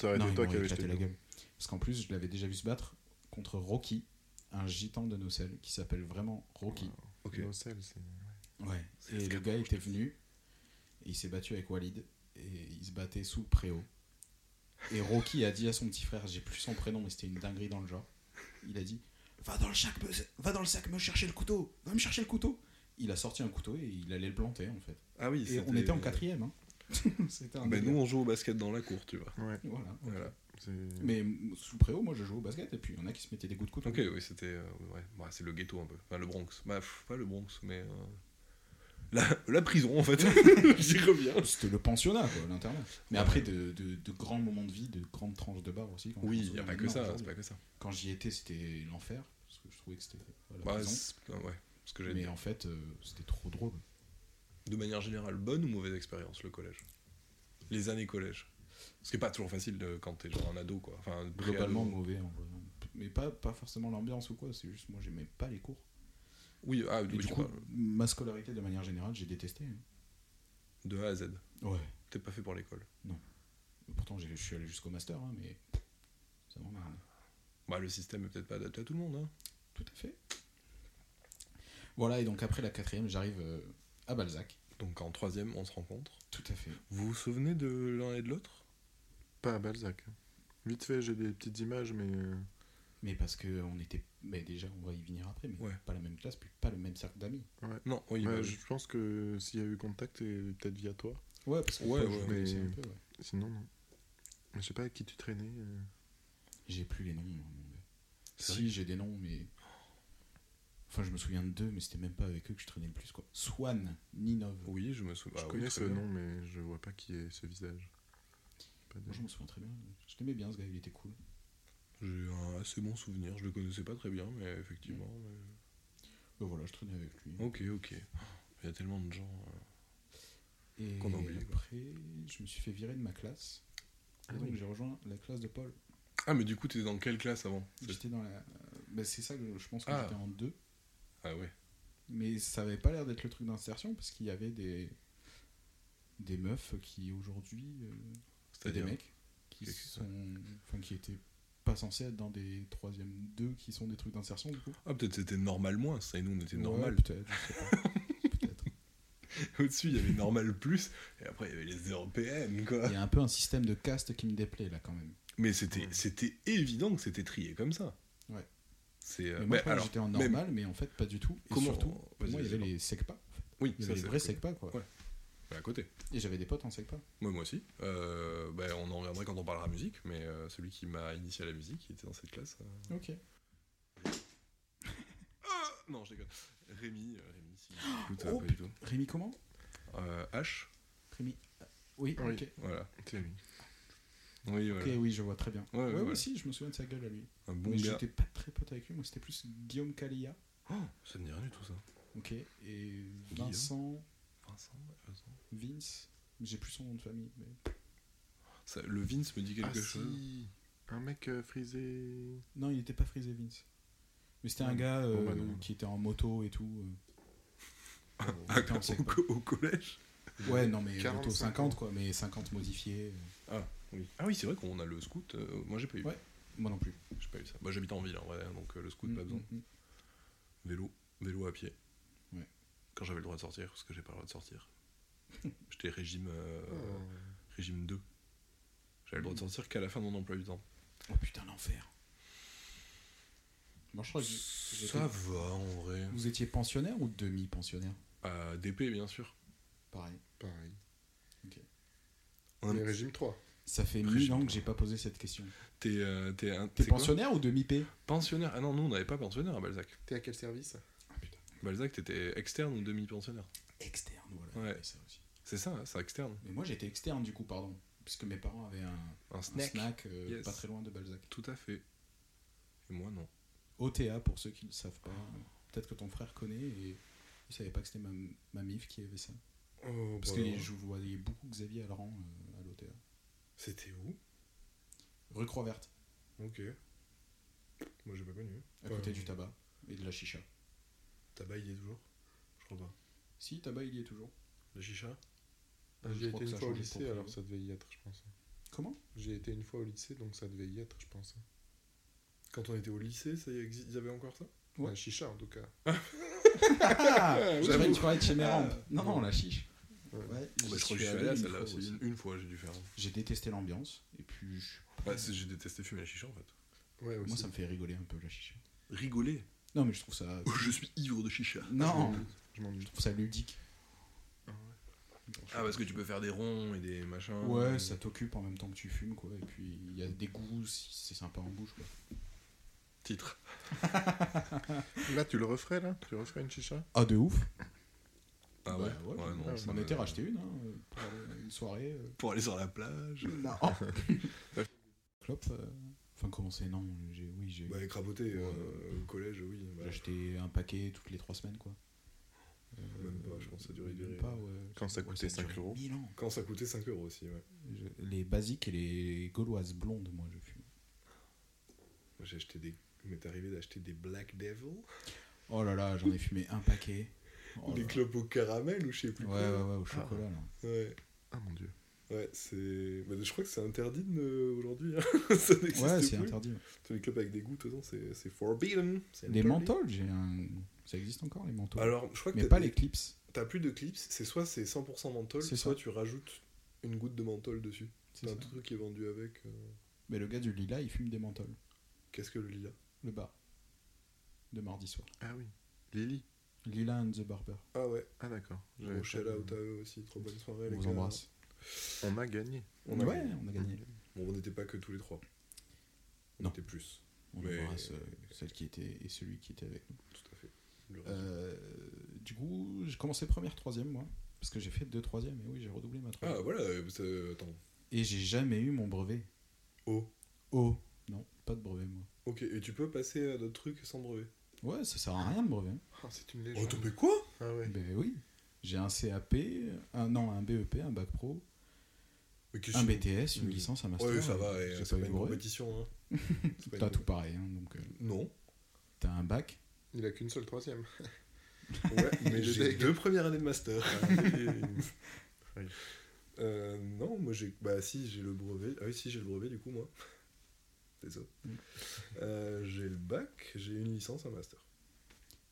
Non, été toi qui avais jeté la le gueule. Parce qu'en plus, je l'avais déjà vu se battre contre Rocky, un gitan de Nocel qui s'appelle vraiment Rocky. Ok. Nocel, c'est- Ouais. C'est Et le gars était venu et il s'est battu avec Walid et il se battait sous le préau. Et Rocky a dit à son petit frère, j'ai plus son prénom, mais c'était une dinguerie dans le genre. Il a dit Va dans le sac, me, va dans le sac, me chercher le couteau, va me chercher le couteau. Il a sorti un couteau et il allait le planter en fait. Ah oui, Et on était en quatrième. Hein. c'était un délire. nous on joue au basket dans la cour, tu vois. Ouais, Voilà. Mais sous préau, moi je jouais au basket et puis il y en a qui se mettaient des coups de couteau. Ok, oui, c'était. euh, ouais, Ouais, c'est le ghetto un peu. Enfin, le Bronx. Bah, pff, pas le Bronx, mais. euh, La, la prison en fait. J'y reviens. C'était le pensionnat, quoi, l'internat. Mais Ouais. après, de, de- de grands moments de vie, de grandes tranches de bar aussi. quand Oui, il n'y a pas que ça, aujourd'hui. c'est pas que ça. Quand j'y étais, c'était l'enfer, parce que je trouvais que c'était la Bah, prison. ah ouais, ce que j'ai Mais dit. en fait, euh, c'était trop drôle. De manière générale, bonne ou mauvaise expérience le collège? Les années collège Ce qui est pas toujours facile de- quand t'es genre un ado quoi. Enfin, Globalement mauvais, en vrai. Mais pas, pas forcément l'ambiance ou quoi, c'est juste moi, j'aimais pas les cours. Oui, ah, oui, du coup, parles ma scolarité de manière générale, j'ai détesté. de A à Z. Ouais. T'es pas fait pour l'école. Pourtant, j'ai- je suis allé jusqu'au master, hein, mais ça m'emmerde. Bah, le système est peut-être pas adapté à tout le monde. Hein. Tout à fait. Voilà, et donc après la quatrième, j'arrive euh, à Balzac. Donc en troisième, on se rencontre. Tout à fait. Vous vous souvenez de l'un et de l'autre? Pas à Balzac. Vite fait, j'ai des petites images, mais. Mais parce que on était. Mais déjà, on va y venir après, mais Ouais. pas la même classe, puis pas le même cercle d'amis. Non, oui, ouais, bah, je pense que s'il y a eu contact, c'est peut-être via toi. Ouais, parce que Ouais, ouais, mais- un peu, ouais. Sinon, non. Je sais pas avec qui tu traînais. euh. J'ai plus les noms, Si, j'ai des noms, mais. Enfin, je me souviens de deux, mais c'était même pas avec eux que je traînais le plus, quoi. Swan, Ninov. oui, je me souviens. Je Ah oui, connais ce bien. nom, mais je vois pas qui est ce visage. Pas de- Moi, je me souviens très bien. Je l'aimais bien, ce gars, il était cool. J'ai un assez bon souvenir. Je le connaissais pas très bien, mais effectivement. mais- Ben voilà, je traînais avec lui. Ok, ok. Il y a tellement de gens. euh, Et qu'on a oublié, quoi. après, je me suis fait virer de ma classe. Et Ah donc, oui. j'ai rejoint la classe de Paul. Ah, mais du coup, t'étais dans quelle classe avant? C'est- J'étais dans la. ben, c'est ça que je pense que Ah. j'étais en deux. Ah ouais. Mais ça avait pas l'air d'être le truc d'insertion parce qu'il y avait des. des meufs qui aujourd'hui. euh, et des mecs qui sont. Enfin, qui étaient pas censés être dans des troisième deux qui sont des trucs d'insertion du coup? Ah, peut-être c'était normal moins. Ça et nous, on était Ouais, normal. peut-être. Au-dessus, il y avait normal plus. Et après, il y avait les européennes, quoi. Il y a un peu un système de caste qui me déplaît là quand même. Mais c'était, c'était évident que c'était trié comme ça. Ouais. C'est. euh, moi, j'étais en normal, mais en fait, pas du tout. Et Comment- surtout, moi, il y avait les SECPA. en fait. Oui, Il y avait les vrais. SECPA, quoi. Mais à côté. Et j'avais des potes en SECPA. Moi, moi aussi. Euh, bah, on en reviendrait quand on parlera musique, mais euh, celui qui m'a initié à la musique, il était dans cette classe. euh. Ok. Ah non, je déconne. Rémi, euh, Rémi, si. Écoute, Oh, pas du tout. Rémi, comment? Euh, H, Rémi. Oui, Oui. ok. voilà. Oui, voilà. Ok, oui, je vois très bien. Ouais, Ouais, ouais, ouais, voilà. si, je me souviens de sa gueule à lui. Un bon mais gars. j'étais pas très pote avec lui, moi c'était plus Guillaume Calia. Oh, ça me dit rien du tout, ça. Ok. Et Guillaume. Vincent, Vincent, Vincent. Vince. J'ai plus son nom de famille. Mais... Ça- le Vince me dit quelque Ah, chose. si. Un mec euh, frisé. Non, il était pas frisé Vince. Mais c'était un Ah, gars euh, bah non. qui était en moto et tout. euh. Euh, Ah, au, SECPA. co- au collège Ouais, non, mais 45 moto 50 quoi, mais 50 modifié. Ah oui. Ah oui, c'est vrai qu'on a le scout. euh, moi, j'ai pas eu. Ouais. Moi non plus. J'ai pas eu ça. Bah, j'habite en ville, en vrai, hein, donc euh, le scout, pas Mm, besoin. mm, mm. Vélo, vélo à pied. Quand j'avais le droit de sortir, parce que j'ai pas le droit de sortir. J'étais régime, euh, Oh. régime 2. J'avais le droit de sortir qu'à la fin de mon emploi du temps. Oh putain, l'enfer. Moi je crois que j'étais- Ça va, en vrai. Vous étiez pensionnaire ou demi-pensionnaire? À DP, bien sûr. Pareil. Pareil. Un- Mais régime 3. Ça fait Régime mille ans que j'ai pas posé cette question. T'es euh, t'es un- T'es c'est quoi pensionnaire ou demi-P? Pensionnaire Ah non, nous, on n'avait pas pensionnaire à Balzac. T'es à quel service? Balzac, t'étais externe ou demi-pensionnaire Externe, voilà. Ouais. Ça aussi. C'est ça, c'est externe. Mais moi j'étais externe du coup, pardon. Puisque mes parents avaient un, Un un snack. snack, euh, Yes. pas très loin de Balzac. Tout à fait. Et moi, non. OTA pour ceux qui ne le savent pas. Peut-être que ton frère connaît et il savait pas que c'était ma, ma mif qui avait ça. Oh, Parce que je voyais beaucoup Xavier Alran euh, à l'OTA. C'était où? Rue Croix-Verte, Ok. Moi, j'ai pas connu. à côté du tabac et de la chicha. Tabac, il y est toujours? Je crois pas. Si, tabac il y est toujours. La chicha? Ah, Je J'y ai crois été une fois au lycée, alors ça devait y être, je pense. Comment? J'ai été une fois au lycée, donc ça devait y être, je pense. Quand on était au lycée, ça y exi- ils avaient encore ça? Ouais. La chicha, en tout cas. Ah. J'avais une soirée de chez mes rampes. Non, non, la chiche. Ouais. Ouais, Bah, Je crois que suis je suis allé à une celle-là fois aussi. aussi. Une, une fois, j'ai dû faire. J'ai détesté l'ambiance. Et puis, je- c'est- j'ai détesté fumer la chicha en fait. Ouais, aussi. moi ça me fait rigoler un peu la chicha. Rigoler? Non, mais je trouve ça. Je suis ivre de chicha. Non, Je m'en je doute. trouve ça ludique. Ah, parce que tu peux faire des ronds et des machins. Ouais, ça t'occupe en même temps que tu fumes, quoi. Et puis, il y a des goûts, si- c'est sympa en bouche, quoi. Titre. Là, tu le referais, là? Tu referais une chicha? Ah, de ouf Ah Bah, ouais, ouais, ouais, non, ouais, ça On me- était racheté une, hein, pour aller une soirée. euh. Pour aller sur la plage. Non Clope, euh, enfin, comment c'est Non, j'ai, oui, j'ai, Bah, Ouais. au collège, oui. bah, j'ai acheté un paquet toutes les trois semaines, quoi. Euh, Même pas, je pense que ça a duré même des- pas, ouais. Quand ça Ouais, coûtait a duré 5 euros. 1000 ans. Quand ça coûtait 5 euros aussi, ouais. Je- les basiques et les gauloises blondes, moi, je fume. Moi, j'ai acheté des. Il m'est arrivé d'acheter des Black Devil. Oh là là, j'en ai fumé un paquet. Oh Des clopes au caramel ou je sais plus Ouais, quoi. ouais, ouais, au chocolat là. Ouais, Ah mon dieu. Ouais, c'est. bah, je crois que c'est interdit de- aujourd'hui. hein. ça n'existe Ouais, c'est plus. interdit. Tous les clopes avec des façon, c'est c'est forbidden. Les menthols, j'ai un. Ça existe encore les menthols. Alors, je crois que mais t'as pas des- les clips. T'as plus de clips, c'est soit c'est 100% menthol, C'est soit ça. tu rajoutes une goutte de menthol dessus. C'est un ça. truc qui est vendu avec. euh, Mais le gars du lilas, il fume des menthols. Qu'est-ce que le lilas Le bar. De mardi soir. Ah oui. Lily. Lila and the Barber. Ah ouais, Ah d'accord. bon, J'avais shout out à eux aussi, trop bonne soirée. On les vous gars. embrasse. On a gagné. On a ouais, gagné. on a gagné. Bon, on n'était pas que tous les trois. On Non. était plus, On Mais- embrasse euh, celle qui était et celui qui était avec nous. tout à fait. Euh, du coup, j'ai commencé première, troisième, moi. Parce que j'ai fait deux troisième, et oui, j'ai redoublé ma troisième. Ah voilà, euh, attends. Et j'ai jamais eu mon brevet. Oh, Oh Non, pas de brevet, moi. ok, et tu peux passer à d'autres trucs sans brevet? Ouais, ça sert à rien de brevet. Ah, c'est une Oh, légende. t'as mais quoi? Ah ouais. Ben oui. J'ai un CAP, un, non, un BEP, un bac pro, un BTS, une Oui. licence, un master. Ouais, ça va, euh, et c'est pas une compétition. Hein. T'as une- tout pareil, hein, donc euh, Non. t'as un bac. Il a qu'une seule troisième. Ouais, mais j'ai deux premières années de master. Oui. Euh, non, moi j'ai. Bah si, j'ai le brevet. Ah oui, si, j'ai le brevet du coup, moi. Désolé. Mm. Euh, j'ai le bac, j'ai une licence, un master.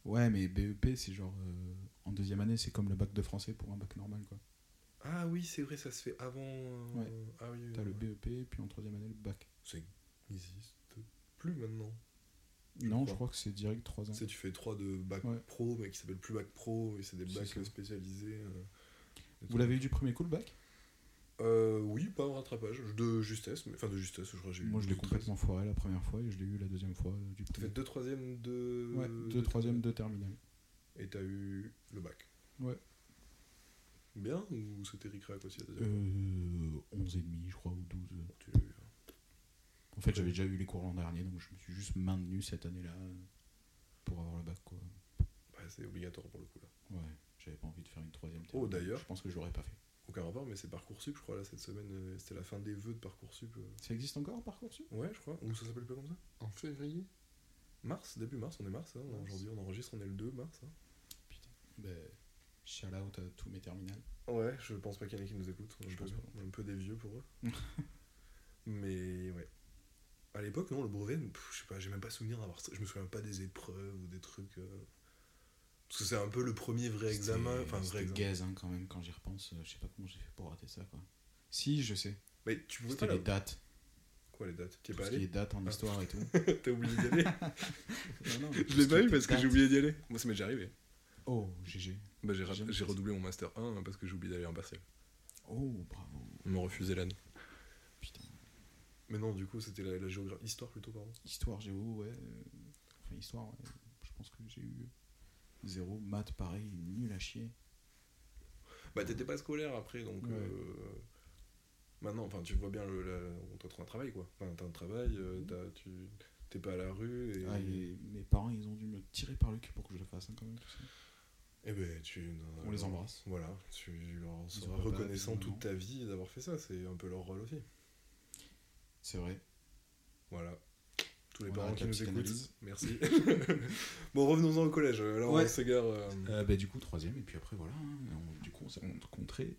Ouais, mais BEP, c'est genre. euh, en deuxième année, c'est comme le bac de français pour un bac normal, quoi. Ah oui, c'est vrai, ça se fait avant. euh, Ouais. Ah oui, oui, T'as le. BEP, puis en troisième année, le bac. Ça existe plus maintenant. non, crois. je crois que c'est direct 3 ans. Tu sais, tu fais trois de bac Ouais. pro, mais qui s'appelle plus bac pro, et c'est des bacs ça. spécialisés. euh, Vous l'avez eu du premier coup, le bac? Euh, oui, pas en rattrapage, de justesse, mais enfin de justesse, je crois que j'ai eu. Moi, je l'ai 12, complètement foiré la première fois, et je l'ai eu la deuxième fois, euh, du coup. fait deux troisièmes, deux. Ouais, deux deux troisième, deux terminal. Et t'as eu le bac. Ouais. Bien ou c'était ric-rac aussi fois Euh, 11 et demi, je crois, ou 12. Bon, tu- En fait, j'avais déjà eu les cours l'an dernier, donc je me suis juste maintenu cette année-là pour avoir le bac, quoi. Ouais, c'est obligatoire pour le coup là. Ouais, j'avais pas envie de faire une troisième. Oh, terminale. d'ailleurs. Je pense que je l'aurais pas fait. Aucun rapport, mais c'est Parcoursup, je crois, là, cette semaine. euh, C'était la fin des vœux de Parcoursup. euh. Ça existe encore, Parcoursup? Ouais, je crois. Ou ça s'appelle pas comme ça? En février Mars, début mars, on est mars. Hein. Mars. Aujourd'hui, on enregistre, on est le 2 mars. hein. Putain. Ben, shout out à tous mes terminales. Ouais, je pense pas qu'il y en ait qui nous écoutent. On Je pense pas. un peu des vieux pour eux. mais ouais. À l'époque, non, le brevet, pff, je sais pas, j'ai même pas souvenir d'avoir. Je me souviens pas des épreuves ou des trucs. euh, Parce que c'est un peu le premier vrai examen. Enfin, vrai examen. gaze, hein, quand même, quand j'y repense. euh, Je sais pas comment j'ai fait pour rater ça, quoi. Si, je sais. Mais tu pouvais pas les dates. Quoi les dates? T'y es Tout pas ce qui est allé? dates en Ah. histoire et tout. T'as oublié d'y aller? Non, non, Je l'ai pas eu parce que j'ai oublié d'y aller. Moi, ça m'est déjà arrivé. Oh, GG. Bah, j'ai, redoublé mon master 1 parce que j'ai oublié d'aller en partiel. Oh, bravo. On m'a refusé l'année. Putain. Mais non, du coup, c'était la, la géographie. Histoire plutôt, pardon. Histoire, géo, ouais. euh, Enfin, histoire, ouais. Je pense que j'ai eu zéro. Maths, pareil, nul à chier. Bah, t'étais pas scolaire après, donc. Ouais. euh, Maintenant, enfin, tu vois bien, le, la- on doit trouver un travail, quoi. Enfin, t'as un travail, euh, t'as- tu t'es pas à la rue, et. Ah, et mes parents, ils ont dû me tirer par le cul pour que je le fasse, hein, quand même. tout ça. Eh ben, tu. On les embrasse. Voilà, tu leur seras pas reconnaissant toute ta vie d'avoir fait ça, c'est un peu leur rôle aussi. C'est vrai. Voilà. Tous les On parents qui nous écoutent, merci. bon, revenons-en au collège. Là, Ouais. on s'égare. euh, Euh, bah, du coup, troisième, et puis après, voilà. hein, on- du coup, on s'est rencontrés.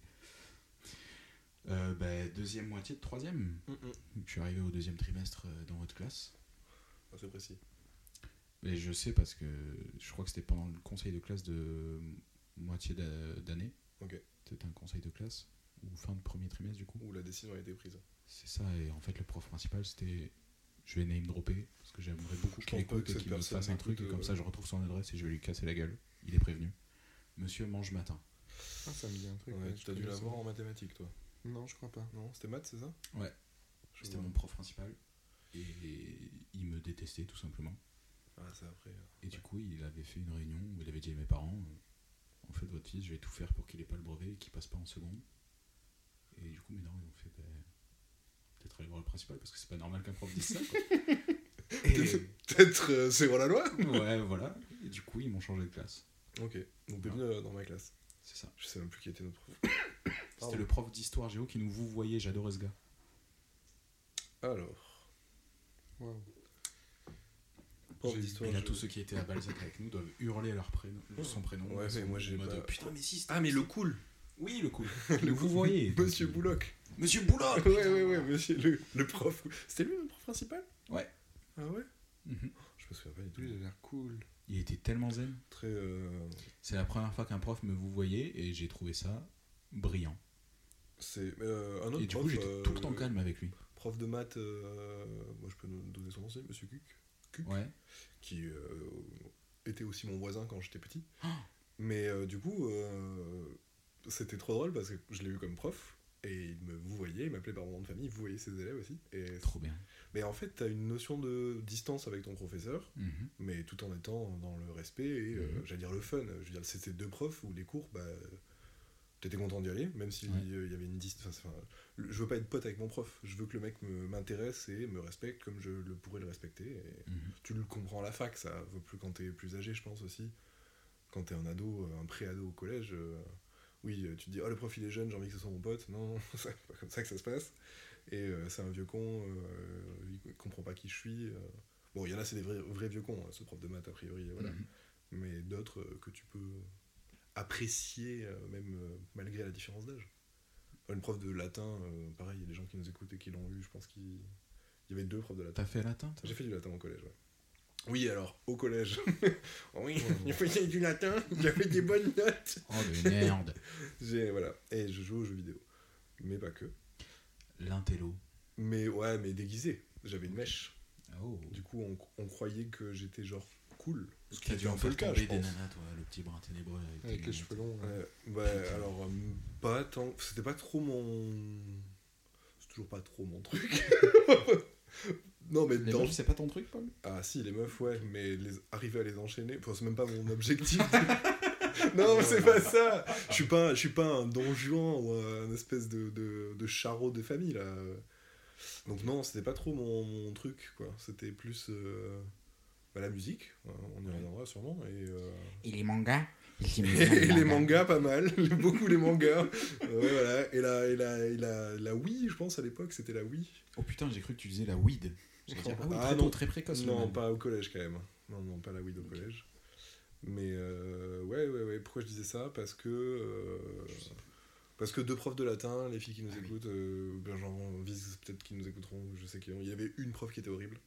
Euh, bah, deuxième moitié de troisième. mm, mm. Je suis arrivé au deuxième trimestre euh, dans votre classe. Ah, c'est précis. Et je sais parce que je crois que c'était pendant le conseil de classe de moitié d'a- d'année. Ok. C'était un conseil de classe, ou fin de premier trimestre du coup. Où la décision a été prise. C'est ça, et en fait le prof principal c'était. Je vais name dropper, parce que j'aimerais beaucoup qu'il écoute que et qu'il me fasse un truc, et comme euh, ça je retrouve son adresse et je vais lui casser la gueule. Il est prévenu. Monsieur mange matin. Ah, ça me dit un truc. Ouais, ouais, tu je as dû l'avoir en mathématiques, toi. Non, je crois pas. Non, c'était maths, c'est ça? Ouais. C'était mon prof principal. Et il me détestait tout simplement. Ah, c'est après. euh, Et du coup, il avait fait une réunion où il avait dit à mes parents euh, En fait, votre fils, je vais tout faire pour qu'il ait pas le brevet et qu'il passe pas en seconde. Et du coup, mes darons, ils ont fait Ben, Peut-être aller voir le principal parce que c'est pas normal qu'un prof dise ça. Quoi. et, Peut-être euh, c'est hors la loi ouais, voilà. Et du coup, ils m'ont changé de classe. Ok, donc bienvenue dans ma classe. C'est ça. Je sais même plus qui était notre prof. C'était le prof d'histoire géo qui nous vous voyait, j'adorais ce gars. Alors, Waouh. D'histoire. Et là, je- tous ceux qui étaient à Balzac avec nous doivent hurler leur prénom, son prénom. Ouais, mais moi, j'ai mode, pas- Putain, mais si. c'était- Ah, mais le cool Oui, le cool. Le vous voyez. Monsieur Bouloc Monsieur Bouloc Ouais, ouais, ouais, monsieur le, le prof. C'était lui le prof principal? Ouais. Ah ouais? Mhm. Je me souviens pas du tout. Il a l'air cool. Il était tellement zen. Très. euh, C'est la première fois qu'un prof me vous voyait et j'ai trouvé ça brillant. C'est euh, un autre Et du prof. coup, j'étais euh, tout le temps calme avec lui. Prof de maths, euh, moi je peux nous donner son nom, c'est Monsieur Cuc, Ouais. qui euh, était aussi mon voisin quand j'étais petit. Oh. Mais euh, du coup, euh, c'était trop drôle parce que je l'ai eu comme prof. Et il me vous voyait, il m'appelait par mon nom de famille, vous voyez ses élèves aussi. Et Trop bien. mais en fait, tu as une notion de distance avec ton professeur, Mhm. mais tout en étant dans le respect et, euh, Mhm. j'allais dire, le fun. Je veux dire, c'était deux profs où les cours, bah, t'étais content d'y aller, même s'il Ouais. y avait une distance. Enfin, je veux pas être pote avec mon prof, je veux que le mec me- m'intéresse et me respecte comme je le pourrais le respecter. Et Mhm. tu le comprends à la fac, ça vaut plus quand t'es plus âgé, je pense aussi. Quand t'es un ado, euh, un pré-ado au collège, euh, oui, tu te dis, oh le prof il est jeune, j'ai envie que ce soit mon pote. Non, c'est pas comme ça que ça se passe. Et euh, c'est un vieux con, il comprend pas qui je suis. Bon, il y en a, c'est des vrais, vrais vieux cons, hein, ce prof de maths a priori, voilà. Mhm. Mais d'autres que tu peux apprécier, euh, même euh, malgré la différence d'âge. Une prof de latin, euh, pareil, il y a des gens qui nous écoutent et qui l'ont eu, je pense qu'il il y avait deux profs de latin. T'as fait latin J'ai fait du latin au collège, ouais. Oui, alors, au collège. oui, il faisait du latin, j'avais des bonnes notes. Oh, de merde. J'ai, voilà. Et je joue aux jeux vidéo. Mais pas que. L'intello. Mais ouais, mais déguisé. J'avais une mèche. Oh. Du coup, on, on croyait que j'étais genre cool. Ce qui était dû un peu le cas, je tomber des pense. nanas, toi, le petit brin ténébreux. Avec, les cheveux longs. Ouais, alors, euh, pas tant. C'était pas trop mon. C'est toujours pas trop mon truc. non, mais Les dans. meufs, c'est pas ton truc, Paul? Ah, si, les meufs, ouais, mais les... arriver à les enchaîner, enfin, c'est même pas mon objectif. non, c'est pas ça. Je suis pas, je suis pas un don Juan ou un espèce de, de, de charreau de famille, là. Donc, non, c'était pas trop mon, mon truc, quoi. C'était plus. euh, bah, la musique, on y reviendra sûrement, et. euh, Et les mangas et les mangas pas mal, beaucoup les mangas. Euh, voilà. Et la, et la, et la, la Wii, je pense à l'époque, c'était la Wii. Oh putain, j'ai cru que tu disais la weed. Dire, ah oui, Ah très non. tôt, très précoce. Non, man. pas au collège quand même. Non, non, pas la Wii au collège. Mais euh, ouais, ouais, ouais. Pourquoi je disais ça? Parce que. euh, parce que deux profs de latin, les filles qui nous Ah oui. écoutent, ben, j'en vise peut-être qui nous écouteront, je sais qu'il y avait une prof qui était horrible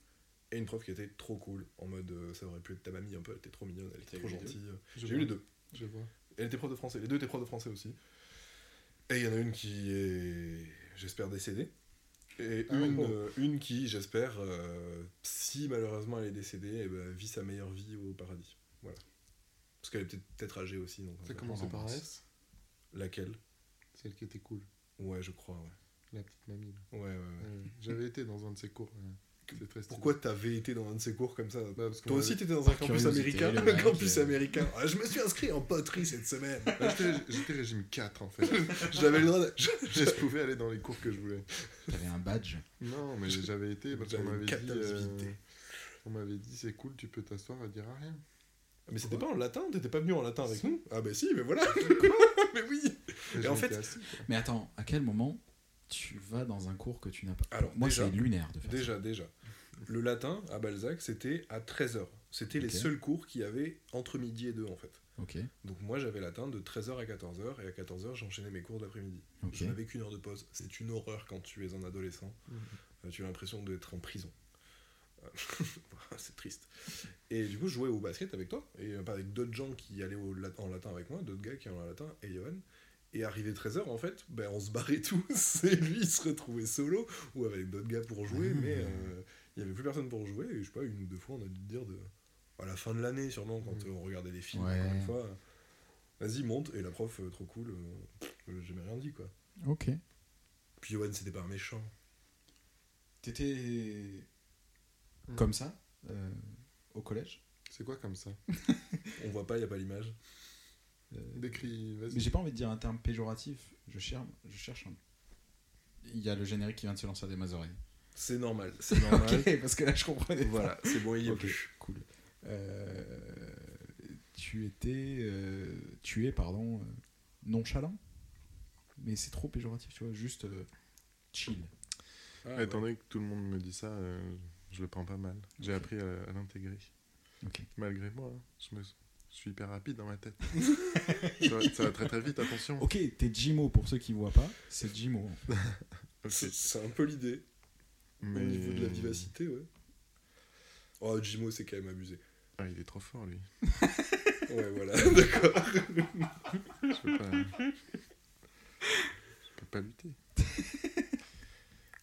et une prof qui était trop cool, en mode euh, ça aurait pu être ta mamie un peu, elle était trop mignonne, elle était trop gentille. J'ai eu les deux. Je vois. Elle était prof de français, les deux étaient profs de français aussi. Et il y en a une qui est, j'espère, décédée. Et Ah, une, bon. euh, une qui, j'espère, euh, si malheureusement elle est décédée, eh ben, vit sa meilleure vie au paradis. Voilà. Parce qu'elle est peut-être âgée aussi. Donc, Ça commençait par. S Laquelle? Celle qui était cool. Ouais, je crois, ouais. La petite mamie. là. Ouais, ouais, ouais. J'avais été dans un de ses cours. ouais. Pourquoi t'avais été dans un de ces cours comme ça Bah, parce Toi aussi, t'étais dans un Par campus américain. Un campus américain. Ah, je me suis inscrit en poterie cette semaine. J'étais régime 4 en fait. J'avais le droit de... je pouvais aller dans les cours que je voulais. T'avais un badge. Non, mais j'avais été parce qu'on m'avait dit. euh, on m'avait dit c'est cool, tu peux t'asseoir et dire à rien. Mais c'était pas en latin? T'étais pas venu en latin avec nous? Ah bah si, mais voilà Mais oui Mais Et en fait- assis. Mais attends, à quel moment tu vas dans un cours que tu n'as pas? Alors, Moi, c'est lunaire de faire Déjà, déjà. Le latin, à Balzac, c'était à 13h. C'était les seuls cours qu'il y avait entre midi et 2 en fait. Donc moi j'avais latin de 13h à 14h et à 14h j'enchaînais mes cours d'après-midi. ok. Je n'avais qu'une heure de pause. C'est une horreur quand tu es un adolescent. Mhm. Euh, tu as l'impression d'être en prison. Euh, c'est triste. Et du coup je jouais au basket avec toi et euh, avec d'autres gens qui allaient au en latin avec moi, d'autres gars qui allaient en latin et Johan. Et arrivé 13h en fait, ben, on se barrait tous et lui il se retrouvait solo ou avec d'autres gars pour jouer Ah. mais euh, il n'y avait plus personne pour jouer et je sais pas, une ou deux fois on a dû te dire de... à la fin de l'année sûrement quand euh, on regardait des films Ouais. encore une fois. Vas-y, monte. Et la prof, euh, trop cool, euh, j'ai jamais rien dit, quoi. Ok. Puis Johan, c'était pas un méchant. T'étais Mm. comme ça euh, au collège? C'est quoi comme ça? On voit pas, y a pas l'image. Euh, Décris, Mais vas-y. j'ai pas envie de dire un terme péjoratif. Je cherche, je cherche un. Il y a le générique qui vient de se lancer à mes oreilles. C'est normal, c'est normal. Parce que là je comprenais. Voilà, c'est bon, il y est Ok, plus. cool. Euh, tu étais, euh, tu es pardon, euh, nonchalant, mais c'est trop péjoratif, tu vois. Juste euh, chill. Ah, Étant donné que tout le monde me dit ça, euh, je le prends pas mal. J'ai appris à, à l'intégrer. Malgré moi, hein. je, me... je suis hyper rapide dans ma tête. ça, va, ça va très très vite, attention. Ok, t'es Jimo pour ceux qui voient pas, c'est Jimo. C'est un peu l'idée. Mais... Au niveau de la vivacité, ouais. Oh, Jimo, c'est quand même abusé. Ah, il est trop fort lui. Ouais, voilà, d'accord. Je peux pas. je peux pas lutter.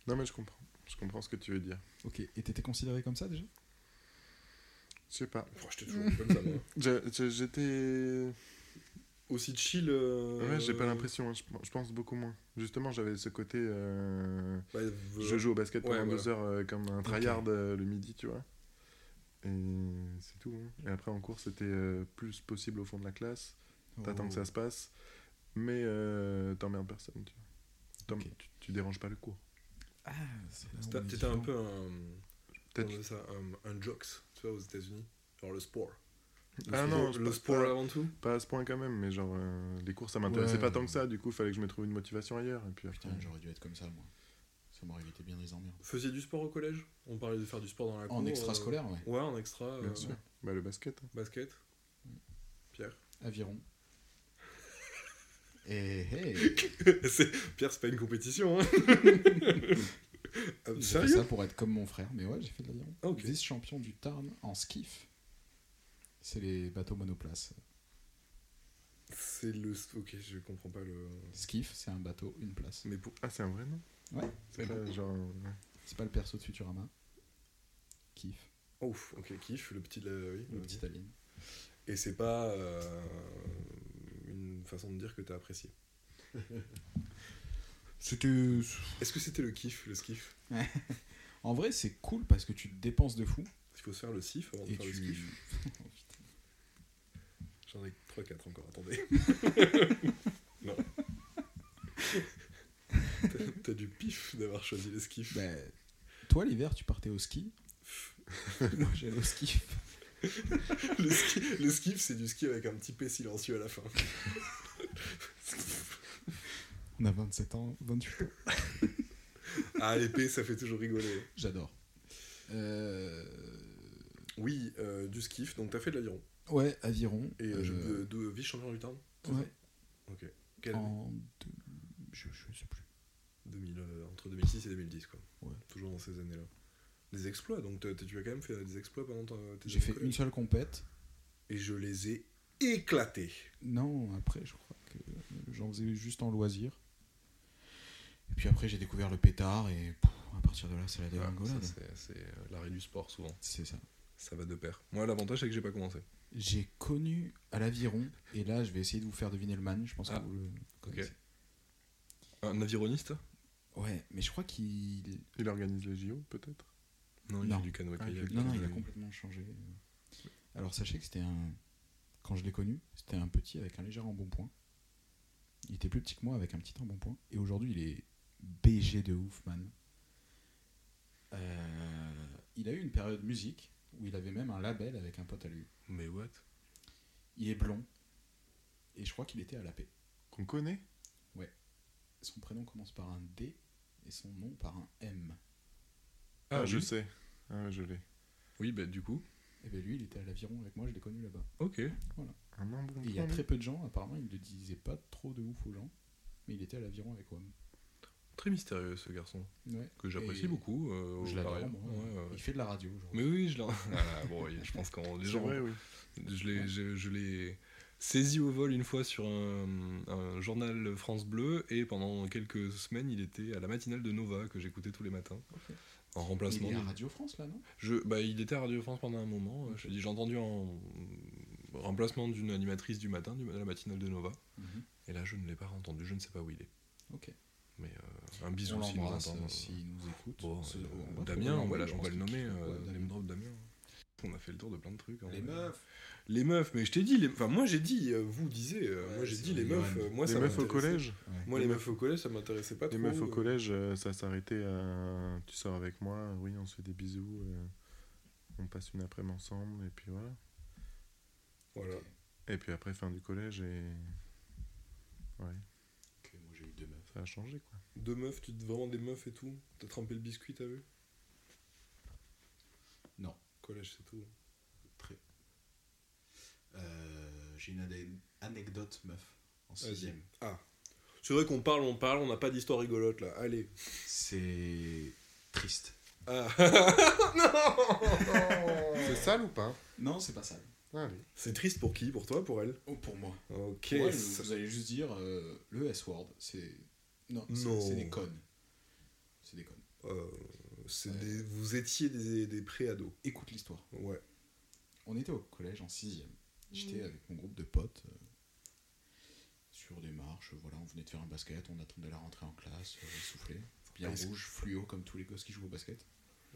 non, mais je comprends. Je comprends ce que tu veux dire. Ok, et t'étais considéré comme ça déjà? Je sais pas. Oh, J'étais toujours comme ça, moi. J'étais. Aussi chill. euh, Ouais, j'ai pas l'impression. hein. Je, je pense beaucoup moins. Justement, j'avais ce côté. euh, bah, Je joue au basket Ouais, pendant voilà. deux heures euh, comme un tryhard euh, le midi, tu vois. Et c'est tout. hein. Et après, en cours, c'était euh, plus possible au fond de la classe. T'attends Oh. que ça se passe. Mais euh, t'emmerdes personne, tu vois. T'em- Ok. Tu, tu déranges pas le cours. Ah, c'est là où T'étais un peu un. Peut-être. un, un jocks, tu vois, aux États-Unis. Genre le sport. Ah non, le sport pas. avant tout. Pas à ce point quand même, mais genre, euh, les cours, ça m'intéressait Ouais. pas tant que ça. Du coup, il fallait que je me trouve une motivation ailleurs. Et puis après, Putain, j'aurais dû être comme ça, moi. Ça m'aurait évité bien les emmerdes. Faisiez du sport au collège? On parlait de faire du sport dans la cour. En euh, extrascolaire, ouais. Ouais, en extra. bien euh, sûr. Bah, le basket. hein. Basket. Pierre. Aviron. Et hey, C'est- Pierre, c'est pas une compétition, hein j'ai fait ça pour être comme mon frère, mais ouais, j'ai fait de l'aviron. Ah, ok. Vice-champion du Tarn en skiff. C'est les bateaux monoplaces. C'est le. Ok, je comprends pas le. Skiff, c'est un bateau, une place. Mais pour. Ah, c'est un vrai nom? Ouais. C'est pas genre. ouais. Pas le perso de Futurama. Kiff, Ouf, ok, kiff, le petit. oui, le petit alien. Et c'est pas euh, une façon de dire que t'as apprécié. C'était. Est-ce que c'était le kiff, le skiff? En vrai, c'est cool parce que tu te dépenses de fou. Il faut se faire le sif avant de Et faire le skiff. J'en ai 3-4 encore, attendez. non. T'as- du pif d'avoir choisi le skiff. Bah, toi, l'hiver, tu partais au ski? Moi, j'allais au ski. Le, ski, le skiff, c'est du ski avec un petit P silencieux à la fin. On a 27 ans, 28 ans. Ah, l'épée, ça fait toujours rigoler. J'adore. Euh... Oui, euh, du skiff, donc t'as fait de l'aviron. Ouais, aviron. Et euh, euh, de, de vice-champion du c'est ouais, Ok. Quelle en deux- Je, je sais plus. 2000, euh, Entre 2006 et 2010, quoi. Ouais. Toujours dans ces années-là. Des exploits, donc t'as- tu as quand même fait des exploits pendant ta- tes J'ai années fait collège. une seule compète. Et je les ai éclatés. Non, après, je crois que j'en faisais juste en loisir. Et puis après, j'ai découvert le pétard et pff, à partir de là, c'est la Voilà, dégringolade. ça, c'est c'est, euh, l'arrêt du sport, souvent. c'est ça. Ça va de pair. Moi, l'avantage, c'est que j'ai pas commencé. J'ai connu à l'aviron, et là, je vais essayer de vous faire deviner le man. Je pense Ah, que vous le connaissez. Un avironiste? Ouais, mais je crois qu'il. Il organise les JO, peut-être? Non, il Non. a du canoë Ah. Non, non, il a complètement changé. Alors, sachez que c'était un. Quand je l'ai connu, c'était un petit avec un léger embonpoint. Il était plus petit que moi avec un petit embonpoint. Et aujourd'hui, il est BG de ouf, man. Euh, il a eu une période musique où il avait même un label avec un pote à lui. Mais what? Il est blond. Et je crois qu'il était à la paix. Qu'on connaît? Son prénom commence par un D et son nom par un M. Ah, Ah, je sais. Ah, ouais, je l'ai. Oui, bah du coup. Et bien lui, il était à l'aviron avec moi, je l'ai connu là-bas. Ok. Un embonpoint. Et il y a très peu de gens, apparemment, il ne le disait pas trop de ouf aux gens. Mais il était à l'aviron avec WAM. Très mystérieux, ce garçon. Ouais. Que j'apprécie Et beaucoup. euh, Je l'adore. Ouais, ouais. Il fait de la radio. Mais oui, je l'ai. Ah, bon, je pense qu'on. les C'est gens- vrai, oui. Je l'ai, je, je l'ai saisi au vol une fois sur un, un journal France Bleu et pendant quelques semaines il était à la matinale de Nova que j'écoutais tous les matins en Il remplacement. est à de- Radio France là, non? Je, bah, il était à Radio France pendant un moment. Je dis, j'ai entendu en remplacement d'une animatrice du matin, de la matinale de Nova. Et là, je ne l'ai pas entendu. Je ne sais pas où il est. Ok. Mais euh, un bisou On s'il nous entend. euh, s'il nous écoute. Bon, Ce- euh, on va Damien, on va, on le nommer. euh, Damien. name drop Damien. On a fait le tour de plein de trucs. hein. Les meufs Les meufs, mais je t'ai dit, les... enfin moi j'ai dit, euh, vous disiez, euh, Ouais, moi j'ai dit les meufs, euh, moi les ça meufs au collège Ouais. Moi Les les meufs- meufs au collège ça m'intéressait pas Les trop. meufs au euh. collège, euh, ça s'arrêtait à. Tu sors avec moi, oui, on se fait des bisous. euh, On passe une après-midi ensemble, et puis voilà. Voilà. Et puis après, fin du collège, et. Ouais, Ok, moi j'ai eu deux meufs. Ça a changé, quoi. Deux meufs, tu vraiment des meufs et tout. T'as trempé le biscuit, t'as vu? Non. Collège c'est tout. Très. Euh, J'ai une ane- anecdote meuf en Vas-y. sixième. Ah. C'est vrai qu'on parle, on parle, on n'a pas d'histoire rigolote là. Allez. C'est triste. Ah. C'est sale ou pas? Non, c'est pas. Allez. C'est triste pour qui? Pour toi Pour elle? Oh, pour moi. Ok. Ça- vous allez juste dire euh, le S-word. C'est. Non, c'est- Non. c'est des connes. C'est des connes. euh, c'est Ouais. des- Vous étiez des, des pré-ados. Écoute l'histoire. Ouais. On était au collège en sixième. J'étais avec mon groupe de potes euh, sur des marches. Voilà, on venait de faire un basket, on attendait la rentrée en classe, euh, essoufflé, bien rouge, fluo comme tous les gosses qui jouent au basket.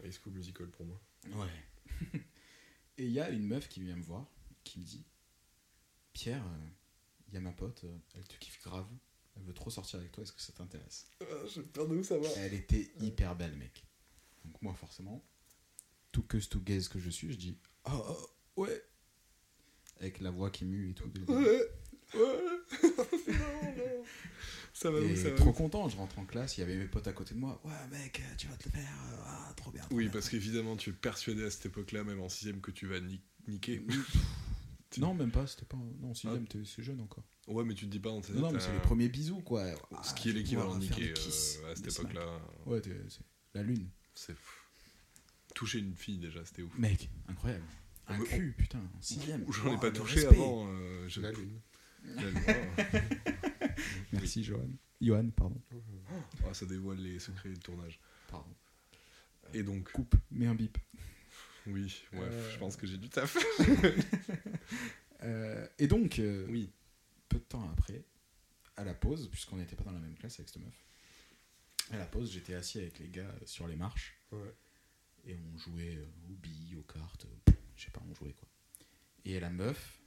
High School Musical pour moi. Ouais. Et il y a une meuf qui vient me voir, qui me dit Pierre, il y a ma pote, euh, elle te kiffe grave, elle veut trop sortir avec toi, est-ce que ça t'intéresse Ah, J'ai peur de où ça va. Elle était hyper belle, mec. Donc, moi, forcément, tout que tout gaze que je suis, je dis ah, ouais Avec la voix qui mue et tout. Ouais. Ouais. non, non. Ça va où Et ça va trop content, je rentre en classe, il y avait mes potes à côté de moi. Ouais, mec, tu vas te le faire. Ah, trop bien. trop Oui, bien, parce qu'évidemment, tu es persuadé à cette époque-là, même en 6ème, que tu vas ni- niquer. Non, même pas, c'était pas. Non, sixième, t'es- c'est jeune encore. Ouais, mais tu te dis pas dans tes Non, non, mais c'est euh, les premiers bisous, quoi. Ah, Ce qui est l'équivalent des kiss, euh, à cette époque-là. Ouais, t'es- c'est la lune. C'est fou. Toucher une fille, déjà, c'était ouf. Mec, incroyable. Un cul, putain, en sixième. J'en ai Oh, pas touché avant. euh, je- La lune. La lune. Oh. Merci, Johan. Johan, pardon. Ah, ça dévoile les secrets du tournage. Pardon. Et donc, Coupe, mets un bip. Oui, ouais, Euh. je pense que j'ai du taf. Euh, et donc, euh, Oui. peu de temps après, à la pause, puisqu'on n'était pas dans la même classe avec cette meuf, à la pause, j'étais assis avec les gars sur les marches Ouais. et on jouait aux billes, aux cartes, je sais pas, on jouait quoi. Et la meuf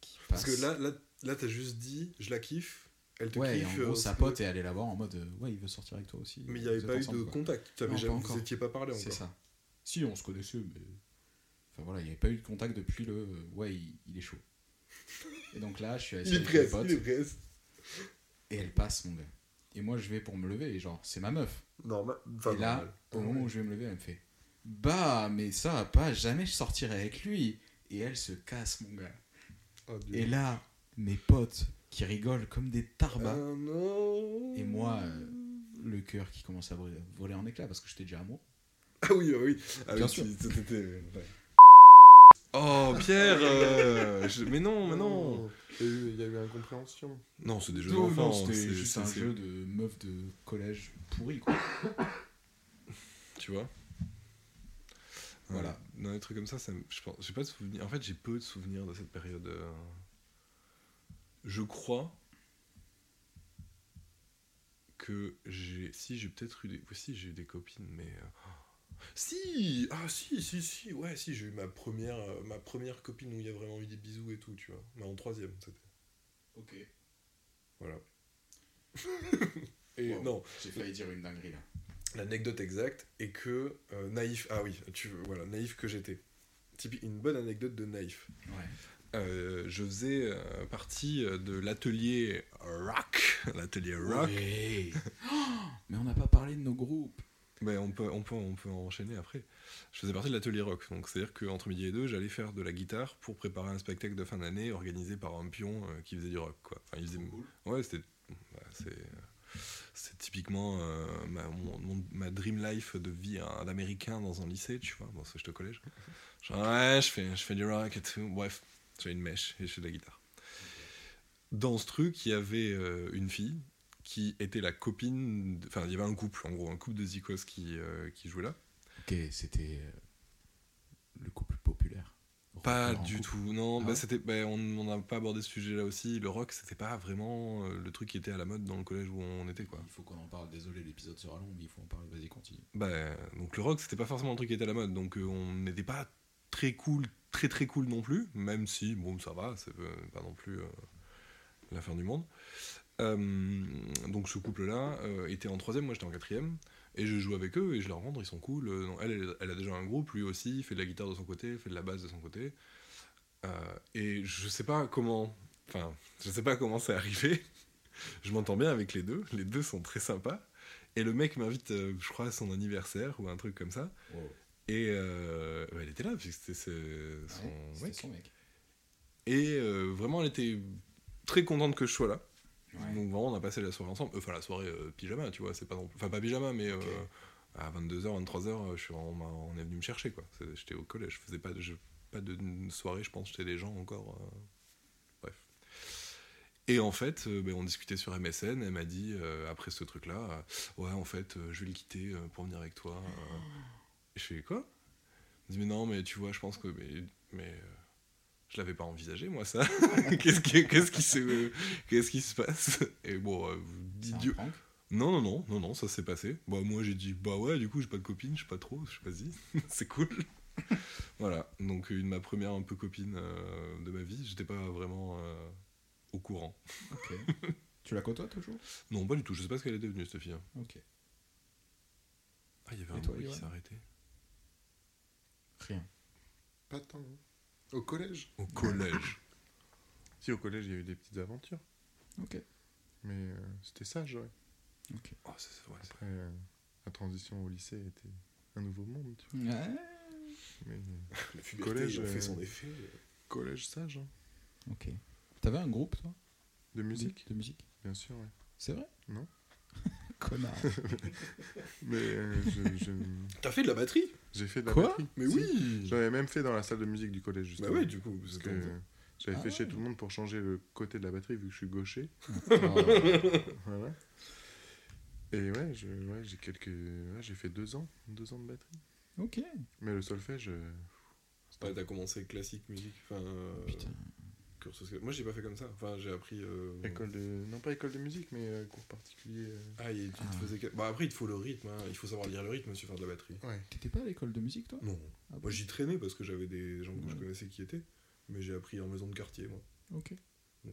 qui passe. Parce que là, là, là t'as juste dit, je la kiffe, elle te ouais, et kiffe. en gros, sa pote est allée la voir en mode Ouais, il veut sortir avec toi aussi. Mais il n'y avait pas eu ensemble, de quoi. contact. Pas jamais, vous étiez pas parlé encore. C'est ça. Si, on se connaissait, mais. Enfin voilà, il n'y avait pas eu de contact depuis le. Ouais, il, il est chaud. Et donc là, je suis assis Il avec presse, potes il est presse. et elle passe, mon gars. Et moi, je vais pour me lever et genre, c'est ma meuf. Normal. Enfin, et là, normal. au moment où je vais me lever, elle me fait Bah, mais ça va pas, jamais je sortirai avec lui. Et elle se casse, mon gars. Oh. Et là, mes potes qui rigolent comme des tarbas. Ah non. Et moi, euh, le cœur qui commence à voler, voler en éclats parce que j'étais déjà amoureux. Ah oui, ah oui. Ah Bien oui, sûr. tu- ouais. Oh, Pierre euh, je- Mais non, mais non Il y a eu, il y a eu incompréhension. Non, c'est des jeux Non, d'enfants. non, c'était c'est- juste c'est- un c'est- jeu de meuf de collège pourri, quoi. Tu vois? Voilà. Ouais. Dans des trucs comme ça, je pense, j'ai pas de souvenirs. En fait, j'ai peu de souvenirs de cette période. euh. Je crois que j'ai. Si, j'ai peut-être eu des. Si, j'ai eu des copines, mais. euh, Si Ah, si, si, si, ouais, si, j'ai eu ma première, euh, ma première copine où il y a vraiment eu des bisous et tout, tu vois. Mais en troisième, c'était. Ok. Voilà. et Wow. non, J'ai failli dire une dinguerie là. l'anecdote exacte est que euh, naïf. Ah oui, tu voilà, naïf que j'étais. Typique, une bonne anecdote de naïf. Ouais. Euh, je faisais euh, partie de l'atelier rock, l'atelier rock. Oh, mais on n'a pas parlé de nos groupes. Ben, on peut, on peut, on peut enchaîner après. Je faisais partie de l'atelier rock, donc c'est-à-dire qu'entre midi et deux, j'allais faire de la guitare pour préparer un spectacle de fin d'année organisé par un pion euh, qui faisait du rock, quoi. Enfin, il faisait, ouais, c'était, bah, c'est, c'est typiquement euh, ma, mon- mon- ma dream life de vie hein, d'américain dans un lycée, tu vois. Bon, j'étais au collège. Genre, ouais, je fais, je fais du rock et tout. Bref, j'ai une mèche et je fais de la guitare. Dans ce truc, il y avait euh, une fille qui était la copine. Enfin, il y avait un couple, en gros, un couple de zikos qui, euh, qui jouait là. Ok, c'était euh, le couple populaire. Pas du couple. tout, non. Ah bah, ouais c'était, bah, on n'a pas abordé ce sujet-là aussi. Le rock, c'était pas vraiment euh, le truc qui était à la mode dans le collège où on était, quoi. Il faut qu'on en parle. Désolé, l'épisode sera long, mais il faut en parler. Vas-y, continue. Bah, donc le rock, c'était pas forcément un truc qui était à la mode. Donc on n'était pas très cool, très très cool non plus. Même si, bon, ça va, c'est pas non plus euh, la fin du monde. Euh, donc ce couple-là euh, était en troisième, moi j'étais en quatrième. Et je joue avec eux et je leur rends, ils sont cool. Euh, elle, elle, elle a déjà un groupe, lui aussi, il fait de la guitare de son côté, il fait de la basse de son côté. Et je sais pas comment. Enfin, je sais pas comment c'est arrivé. je m'entends bien avec les deux. Les deux sont très sympas. Et le mec m'invite, je crois, à son anniversaire ou un truc comme ça. Et euh, ouais, elle était là, puisque c'était ce- son Ouais, mec. son mec. Et euh, vraiment, elle était très contente que je sois là. Ouais. Donc vraiment, on a passé la soirée ensemble. Enfin, la soirée euh, pyjama, tu vois, c'est pas non plus... Enfin, pas pyjama, mais euh, à 22h, 23h, je suis, on, est venu me chercher, quoi. J'étais au collège, je faisais pas de, je- pas de soirée, je pense, chez les gens encore. euh, Bref. Et en fait, euh, ben, on discutait sur MSN, elle m'a dit, euh, après ce truc-là, euh, ouais, en fait, euh, je vais le quitter euh, pour venir avec toi. euh. Je fais quoi? Elle me dit, mais non, mais tu vois, je pense que... Mais, mais euh, je l'avais pas envisagé, moi, ça. qu'est-ce, qui, qu'est-ce, qui se, qu'est-ce qui se passe? Et bon, euh, prank? Non, non, non, non, non, ça s'est passé. Bah, moi, j'ai dit, bah ouais, du coup, j'ai pas de copine, je sais pas trop, je sais vas-y, c'est cool. voilà, donc une de ma première un peu copine euh, de ma vie, j'étais pas vraiment euh, au courant. Ok. tu la côtoies toujours? Non, pas du tout, je sais pas ce qu'elle est devenue, cette fille. hein. Ok. Ah, il y avait Et un toi, bruit qui s'est arrêté. Rien. Pas tant. Au collège Au collège. Si, au collège, il y a eu des petites aventures. Ok. Mais euh, c'était sage, ouais. Ok. Oh, ouais, c'est- Après, euh, la transition au lycée était un nouveau monde, tu vois. Ouais. Mais euh, La puberté, Collège, a fait son effet. collège sage, hein. Ok. T'avais un groupe, toi? De musique, De musique bien sûr, ouais. C'est vrai? Non. Connard. Mais euh, je- je- T'as fait de la batterie? J'ai fait de la Quoi batterie. Mais Si. oui J'en avais même fait dans la salle de musique du collège, Bah justement. ouais, du coup, Parce que j'avais Ah fait chez ouais. tout le monde pour changer le côté de la batterie, vu que je suis gaucher. Oh. Voilà. Et ouais, je- ouais, j'ai quelques... ouais, j'ai fait deux ans, deux ans de batterie. ok. Mais le solfège, euh. Ouais, t'as commencé classique musique, enfin... euh, Putain. Cursus- Moi, j'ai pas fait comme ça. Enfin, j'ai appris... euh, école de... Non, pas école de musique, mais euh, cours particulier. euh. Ah, il, il te Ah. faisait... que- Bah, après, il te faut le rythme, hein. il faut savoir lire le rythme, monsieur, faire de la batterie. Ouais. T'étais pas à l'école de musique, toi? Non. Ah bon? Moi, j'y traînais parce que j'avais des gens que je connaissais qui étaient. Mais j'ai appris en maison de quartier, moi. Ok.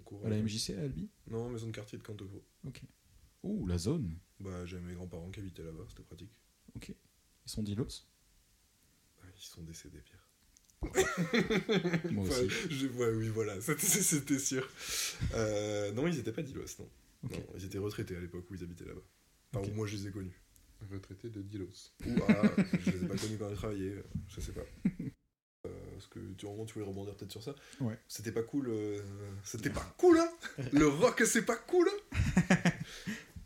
Cours, À la MJC, à Albi? Non, maison de quartier de Cantepro. Ok. Ouh, la zone. Bah, j'avais mes grands-parents qui habitaient là-bas, c'était pratique. Ok. Ils sont d'Ilos? Ah, Ils sont décédés, Pierre. Moi Enfin, aussi. je- ouais, oui, voilà, c'était- c'était sûr. Euh, non, ils étaient pas d'Ilos, non. Ils étaient retraités à l'époque où ils habitaient là-bas. Enfin, où moi je les ai connus. Retraité de Dilos. Ou ah, je les ai pas connus quand ils travaillaient, je sais pas. Euh, Est-ce que tu, tu voulais rebondir peut-être sur ça Ouais. C'était pas cool. euh, C'était pas cool, hein Le rock, c'est pas cool, hein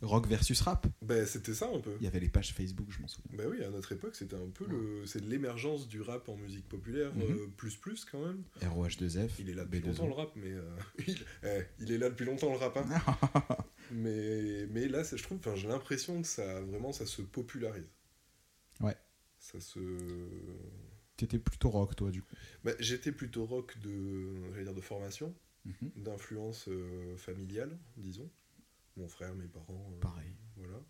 Rock versus rap. Ben, c'était ça un peu. Il y avait les pages Facebook, je m'en souviens. Ben oui, à notre époque, c'était un peu le. C'est l'émergence du rap en musique populaire, Mhm. euh, plus plus quand même. ROH2F. Il est là depuis B2O. longtemps le rap, mais. euh, il, eh, il est là depuis longtemps le rap, hein. Mais, mais là, je trouve, j'ai l'impression que ça vraiment ça se popularise. Ouais. Ça se. T'étais plutôt rock, toi, du coup. Bah, J'étais plutôt rock de, dire de formation, Mhm. d'influence euh, familiale, disons. Mon frère, mes parents, euh, Pareil. voilà.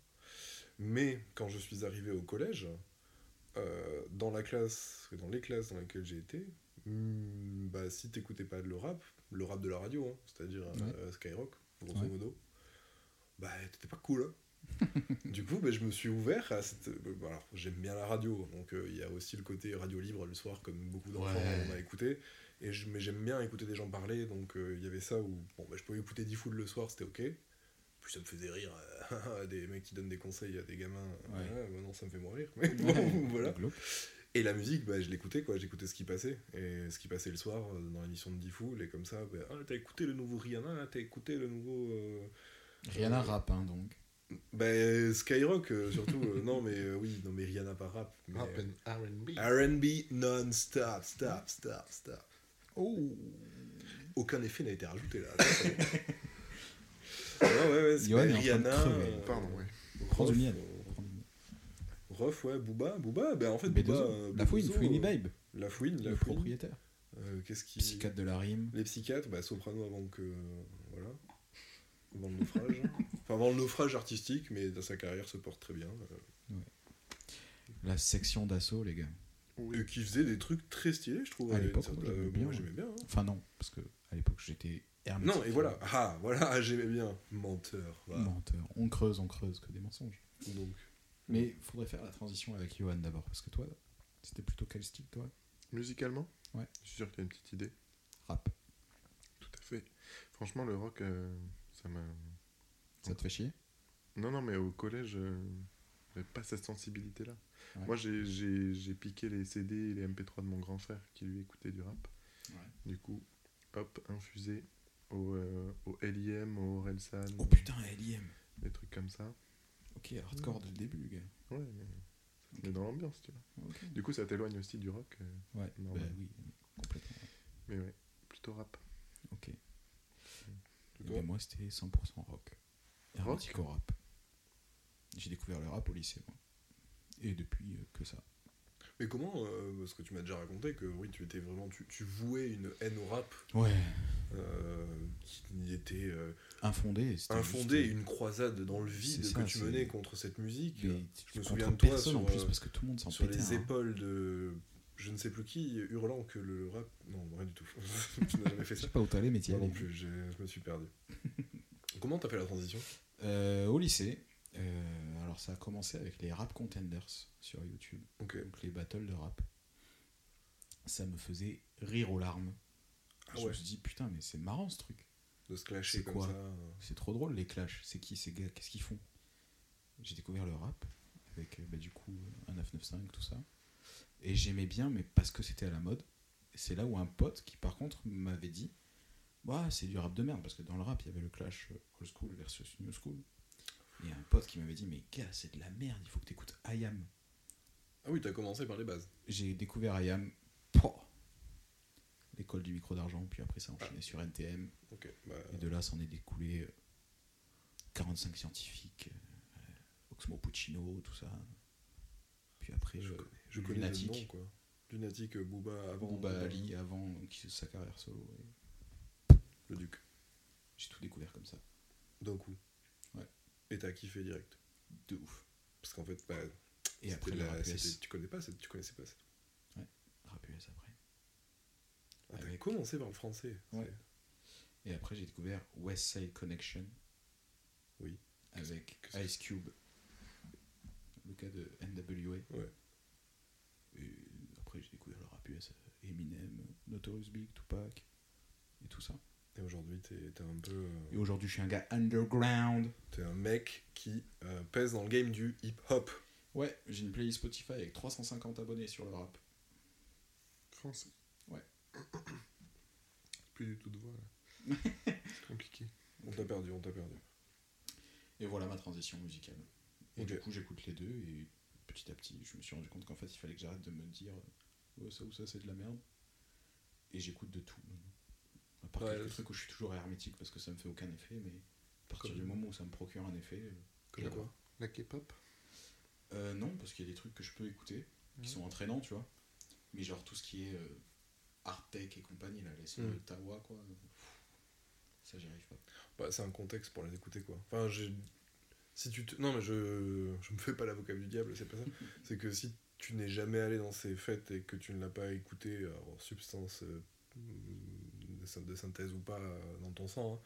Mais quand je suis arrivé au collège, euh, dans la classe, dans les classes dans lesquelles j'ai été, hmm, bah, si t'écoutais pas le rap, le rap de la radio, hein, c'est-à-dire euh, Skyrock, grosso Ouais. modo, bah t'étais pas cool. hein. du coup, bah, je me suis ouvert à cette. bah, alors, j'aime bien la radio, donc euh, il y a aussi le côté radio libre le soir, comme beaucoup d'enfants Ouais. on a écouté. Et je, mais j'aime bien écouter des gens parler, donc euh, il y avait ça où bon, bah, je pouvais écouter 10 foules le soir, c'était ok. Puis ça me faisait rire, euh, des mecs qui donnent des conseils à des gamins. Ouais. Ouais, bah non, ça me fait moins rire. Mais bon, voilà. Et la musique, bah, je l'écoutais, quoi. J'écoutais ce qui passait. Et ce qui passait le soir euh, dans l'émission de 10 foules, et comme ça, bah, ah, t'as écouté le nouveau Rihanna, t'as écouté le nouveau. euh, Rihanna rap, hein, donc. Bah, Skyrock, euh, surtout. euh, non, mais euh, oui, non, mais Rihanna pas rap. Mais, Rap and R&B. RB non-stop, stop, stop, stop. Oh Aucun effet n'a été rajouté là. ouais, ouais, ouais, pas est en train de Rihanna. crever. euh, Pardon, ouais. Prends du miel. Rof, ouais, Booba, Booba, ben en fait, B2O. Booba. euh, La fouine, B2O, Fouini euh, Babe, La fouine, la le fouine. propriétaire. Euh, Qu'est-ce qui. Psychiatre de la rime. Les psychiatres, bah, soprano avant que. Voilà. Avant le naufrage. enfin, avant le naufrage artistique, mais dans sa carrière se porte très bien. euh, La section d'assaut, les gars. et qui faisait des trucs très stylés, je trouve. À l'époque, moi, euh, ouais. j'aimais bien. hein. Enfin, non, parce que à l'époque, j'étais hermétique. Non, et voilà. Ah, voilà, j'aimais bien. Menteur. va. Menteur. On creuse, on creuse que des mensonges. Donc. Mais faudrait faire la transition avec Johan d'abord, parce que toi, c'était plutôt quel style, toi? Musicalement? Ouais. Je suis sûr que tu as une petite idée. Rap. Tout à fait. Franchement, le rock, euh, ça m'a. Ça te fait chier? Non, non, mais au collège, euh, j'avais pas cette sensibilité-là. Ouais. Moi, j'ai- j'ai j'ai piqué les CD et les MP3 de mon grand frère qui lui écoutait du rap. Ouais. Du coup, hop, infusé au, euh, au LIM, au Relsan, Oh putain, LIM. des trucs comme ça. Ok, hardcore dès le début, gars. Ouais, mais on est dans l'ambiance, tu vois. Du coup, ça t'éloigne aussi du rock, euh, Ouais, bah Normal. oui, complètement. mais ouais, plutôt rap. Ok. Et Mais toi moi, c'était 100% rock. Rock Ermitico rap. J'ai découvert le rap au lycée, moi. Et depuis, euh, que ça. Mais comment, euh, parce que tu m'as déjà raconté que oui, tu étais vraiment, tu, tu vouais une haine au rap Ouais. Euh, qui était euh, infondée, juste, une croisade dans le vide ça, que tu menais contre cette musique. mais euh, je me souviens de toi sur, en plus, euh, parce que tout le monde s'en sur pétait. les hein. épaules de je ne sais plus qui, hurlant que le rap. Non, rien du tout. tu n'as jamais fait Je ça. sais pas où t'allais, mais t'y Moi non allais. plus, je me suis perdu. Comment t'as fait la transition? Euh, au lycée, euh, alors ça a commencé avec les rap contenders sur YouTube, donc les battles de rap. Ça me faisait rire aux larmes. Ah je ouais, me suis dit, putain, mais c'est marrant ce truc. de se clasher C'est comme quoi ça. C'est trop drôle les clashs. C'est qui ces gars? Qu'est-ce qu'ils font? J'ai découvert le rap avec euh, bah, du coup euh, un 995 tout ça. Et j'aimais bien, mais parce que c'était à la mode. C'est là où un pote qui par contre m'avait dit bah c'est du rap de merde parce que dans le rap il y avait le clash euh, old school versus new school. Et un pote qui m'avait dit mais gars c'est de la merde, il faut que t'écoutes IAM. Ah oui, t'as commencé par les bases. J'ai découvert IAM. L'école du micro d'argent, puis après ça a enchaîné sur NTM. Bah, Et de là, s'en est découlé euh, 45 scientifiques, euh, Oxmo Puccino, tout ça. Puis après, je euh, connais, je connais le Lunatic, nom, quoi. Lunatic, euh, Booba avant. Booba euh, Ali avant euh, qui sa carrière solo. et Le Duc. J'ai tout découvert comme ça. D'un coup. Ouais. Et t'as kiffé direct. De ouf. Parce qu'en fait, bah, Et après, la- tu connais pas, tu connaissais pas. cette- Rap US après. Ah, t'as Avec- commencé par le français. Ouais. Et après, j'ai découvert West Side Connection. Oui. Avec Ice Cube. Le cas de NWA. Ouais. Et après, j'ai découvert le rap US. Eminem, Notorious Big, Tupac. Et tout ça. Et aujourd'hui, t'es t'es un peu. euh, Et aujourd'hui, je suis un gars underground. T'es un mec qui euh, pèse dans le game du hip-hop. Ouais, j'ai une playlist Spotify avec 350 abonnés sur le rap. Français. Plus du tout de voix là. C'est compliqué. On t'a perdu, on t'a perdu. Et voilà ma transition musicale. Et du coup, j'écoute les deux et petit à petit, je me suis rendu compte qu'en fait, il fallait que j'arrête de me dire ça ou ça, c'est de la merde. Et j'écoute de tout. À part Ouais, quelques trucs où je suis toujours hermétique parce que ça me fait aucun effet, mais à partir Comme- du moment où ça me procure un effet. Comme quoi La K-pop? Euh, non, parce qu'il y a des trucs que je peux écouter qui sont entraînants, tu vois. Mais genre tout ce qui est euh, art tech et compagnie, là, les sons Mm. de Tawa, quoi. Ça, j'y arrive pas. Bah, c'est un contexte pour les écouter, quoi. Enfin, j'ai. Si tu te... Non, mais je... je me fais pas l'avocat du diable, c'est pas ça. c'est que si tu n'es jamais allé dans ces fêtes et que tu ne l'as pas écouté en substance euh, de syn- de synthèse ou pas euh, dans ton sang, hein,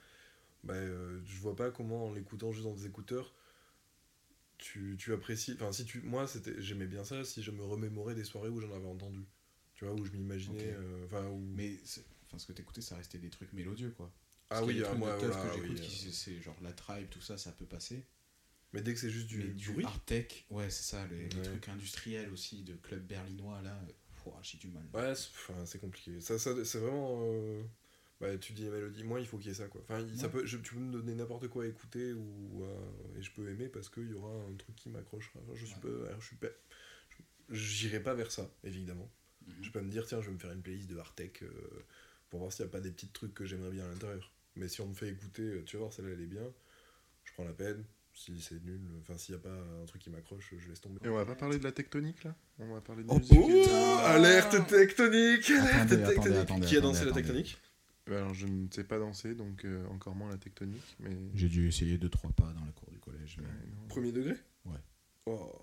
bah, euh, je vois pas comment en l'écoutant juste dans des écouteurs tu, tu apprécies. Enfin, si tu. Moi, c'était j'aimais bien ça si je me remémorais des soirées où j'en avais entendu. Tu vois, où je m'imaginais. Euh, où. Mais enfin, ce que t'écoutais, ça restait des trucs mélodieux, quoi. ah Parce oui, ah, moi, voilà, que j'écoute, oui, qui euh, c'est- genre la tribe, tout ça, ça peut passer. Mais dès que c'est juste du, mais du bruit. art tech, ouais, c'est ça, les, trucs industriels aussi, de club berlinois, là, euh, j'ai du mal. Ouais, c'est compliqué. Ça, ça, c'est vraiment. euh, Bah, tu dis mélodie, moi il faut qu'il y ait ça quoi. Enfin, ça peut, je- tu peux me donner n'importe quoi à écouter ou, euh, et je peux aimer parce qu'il y aura un truc qui m'accrochera. Je suis Ouais. pas. Je suis pas. J'irai pas vers ça, évidemment. Mhm. Je vais pas me dire, tiens, je vais me faire une playlist de Artec euh, pour voir s'il n'y a pas des petits trucs que j'aimerais bien à l'intérieur. Mais si on me fait écouter, euh, tu vas voir, celle-là elle est bien, je prends la peine. Si c'est nul, enfin, s'il n'y a pas un truc qui m'accroche, je laisse tomber. Et on va pas parler de la tectonique là? On va parler de Oh, musique. oh, alerte tectonique Alerte Attendez, tectonique attendez, attendez, Qui a attendez, dansé la tectonique? Bah, alors je ne sais pas danser, donc euh, encore moins la tectonique, mais. J'ai dû essayer 2-3 pas dans la cour du collège. mais- Ouais, non. Premier degré? Ouais. Oh.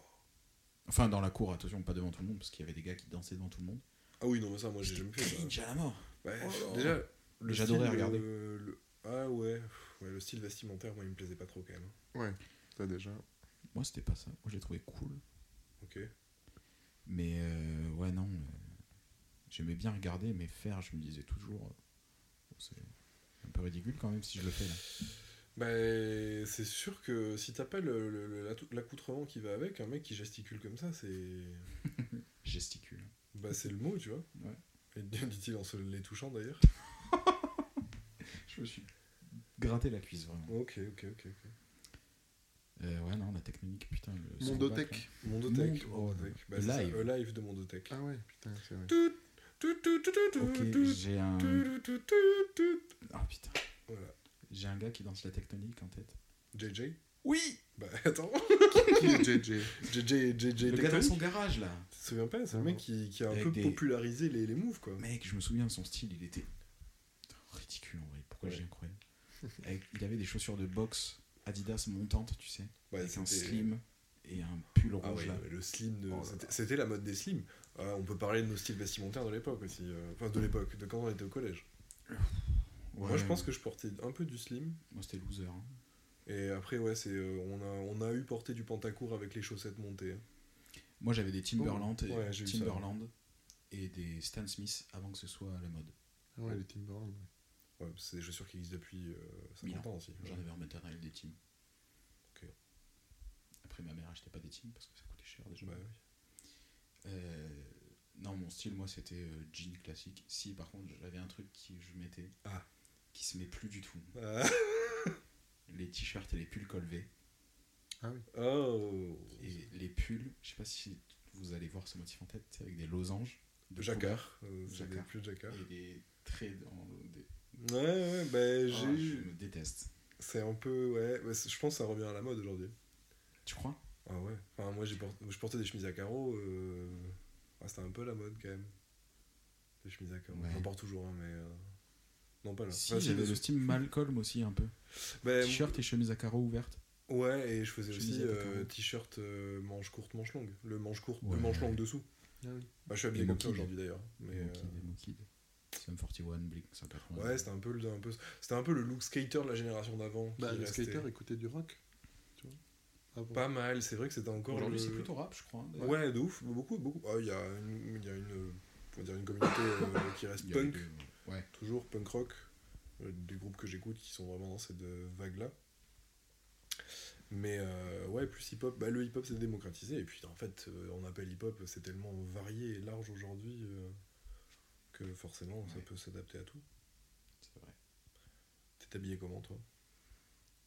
Enfin, dans la cour, attention, pas devant tout le monde, parce qu'il y avait des gars qui dansaient devant tout le monde. Ah oui, non, mais ça, moi j'ai jamais fait ça. Cringe à la mort. Ouais, Oh. déjà, le J'adorais style, regarder. euh, le- Ah ouais, ouais, le style vestimentaire, moi il me plaisait pas trop quand même. Ouais, ça déjà. Moi, c'était pas ça. Moi, j'ai trouvé cool. Ok. Mais euh, ouais, non. euh, J'aimais bien regarder, mais faire, je me disais toujours. euh, bon, c'est un peu ridicule quand même si je le fais là. Bah, c'est sûr que si t'as pas l'attou- l'accoutrement qui va avec, un mec qui gesticule comme ça, c'est. Gesticule. Bah, c'est le mot, tu vois. Ouais. Et dit-il en se les touchant d'ailleurs. Je me suis gratté la cuisse, vraiment. Ok, ok, ok. ok. Euh, ouais, non, la technique, putain. Le Mondotech. Mondotech. Mondotech. Bah, ça, live. de Mondotech. Ah ouais, putain, c'est vrai. Tout, tout, tout, tout, tout, j'ai un. tout, tout, tout, tout. Ah putain. Voilà. J'ai un gars qui danse la tectonique en tête. JJ Oui Bah attends. Qui est JJ JJ, JJ Le gars dans son garage là. Tu te souviens pas? C'est Non. mec qui, qui a un Avec peu des- popularisé les, les moves quoi. Mec, je me souviens de son style, il était ridicule en vrai. Pourquoi Ouais. j'ai incroyable? Avec- Il avait des chaussures de boxe Adidas montantes, tu sais. Ouais, avec un c'était- slim et un pull Ah rouge ouais, là. le slim, de- Oh là c'était- la mode des slims. Euh, on peut parler de nos styles vestimentaires de l'époque aussi. euh, Enfin, de l'époque, de quand on était au collège. Moi, Ouais, je pense que je portais un peu du slim. Moi, c'était loser. hein. Et après, ouais, c'est, euh, on, a, on a eu porté du pantacourt avec les chaussettes montées. Moi, j'avais des Timberland, et, ouais, j'ai eu ça. Timberland et des Stan Smith avant que ce soit à la mode. Ah ouais, les Timberland. ouais. Ouais, c'est des chaussures qui existent depuis euh, 50 Mille ans aussi. J'en avais en maternelle des Tim. Ok. Après, ma mère achetait pas des Tim parce que ça coûtait cher déjà. Bah oui. Euh, non, mon style, moi, c'était euh, jean classique. Si, par contre, j'avais un truc qui je mettais Ah. Qui se met plus du tout. Ah. Les t-shirts et les pulls colvés. Oh Et les pulls, je sais pas si vous allez voir ce motif en tête, avec des losanges. De jacquard. Euh, Jacquard. des plus de jacquard. Et des traits dans des... Ouais, ouais, bah j'ai Ah, eu. je me déteste. C'est un peu. Ouais, je pense que ça revient à la mode aujourd'hui. Tu crois? Ah ouais. Enfin, moi, j'ai porté, je portais des chemises à carreaux. Euh... ah, c'était un peu la mode quand même. Des chemises à carreaux. Ouais. J'en porte toujours, hein, mais. euh, Non, pas là. Si, Enfin, j'avais des- le style Malcolm aussi un peu. Bah, T-shirt et chemise à carreaux ouverte. Ouais, et je faisais Chemise aussi euh, t-shirt euh, manche courte, manche longue. Le manche courte, Ouais. le manche longue dessous. Ah oui. Bah, je suis habillé comme ça aujourd'hui d'ailleurs. Mais, euh, et Mookid. Sum 41, Blink 180. Ouais, c'était un peu, le- un peu, c'était un peu le look skater de la génération d'avant. Bah, restait. skaters écoutaient du rock. Tu vois avant. Pas mal, c'est vrai que c'était encore. Aujourd'hui, le- c'est plutôt rap, je crois. hein. Ouais, de ouf, beaucoup, beaucoup. Ah, Il y a une, il y a une, euh, on va dire une communauté euh, qui reste punk, Ouais. toujours punk rock, euh, des groupes que j'écoute qui sont vraiment dans cette euh, vague-là. Mais euh, ouais, plus hip-hop, bah, le hip-hop s'est démocratisé, et puis en fait, euh, on appelle hip-hop, c'est tellement varié et large aujourd'hui euh, que forcément ça peut s'adapter à tout. C'est vrai. T'es habillé comment toi?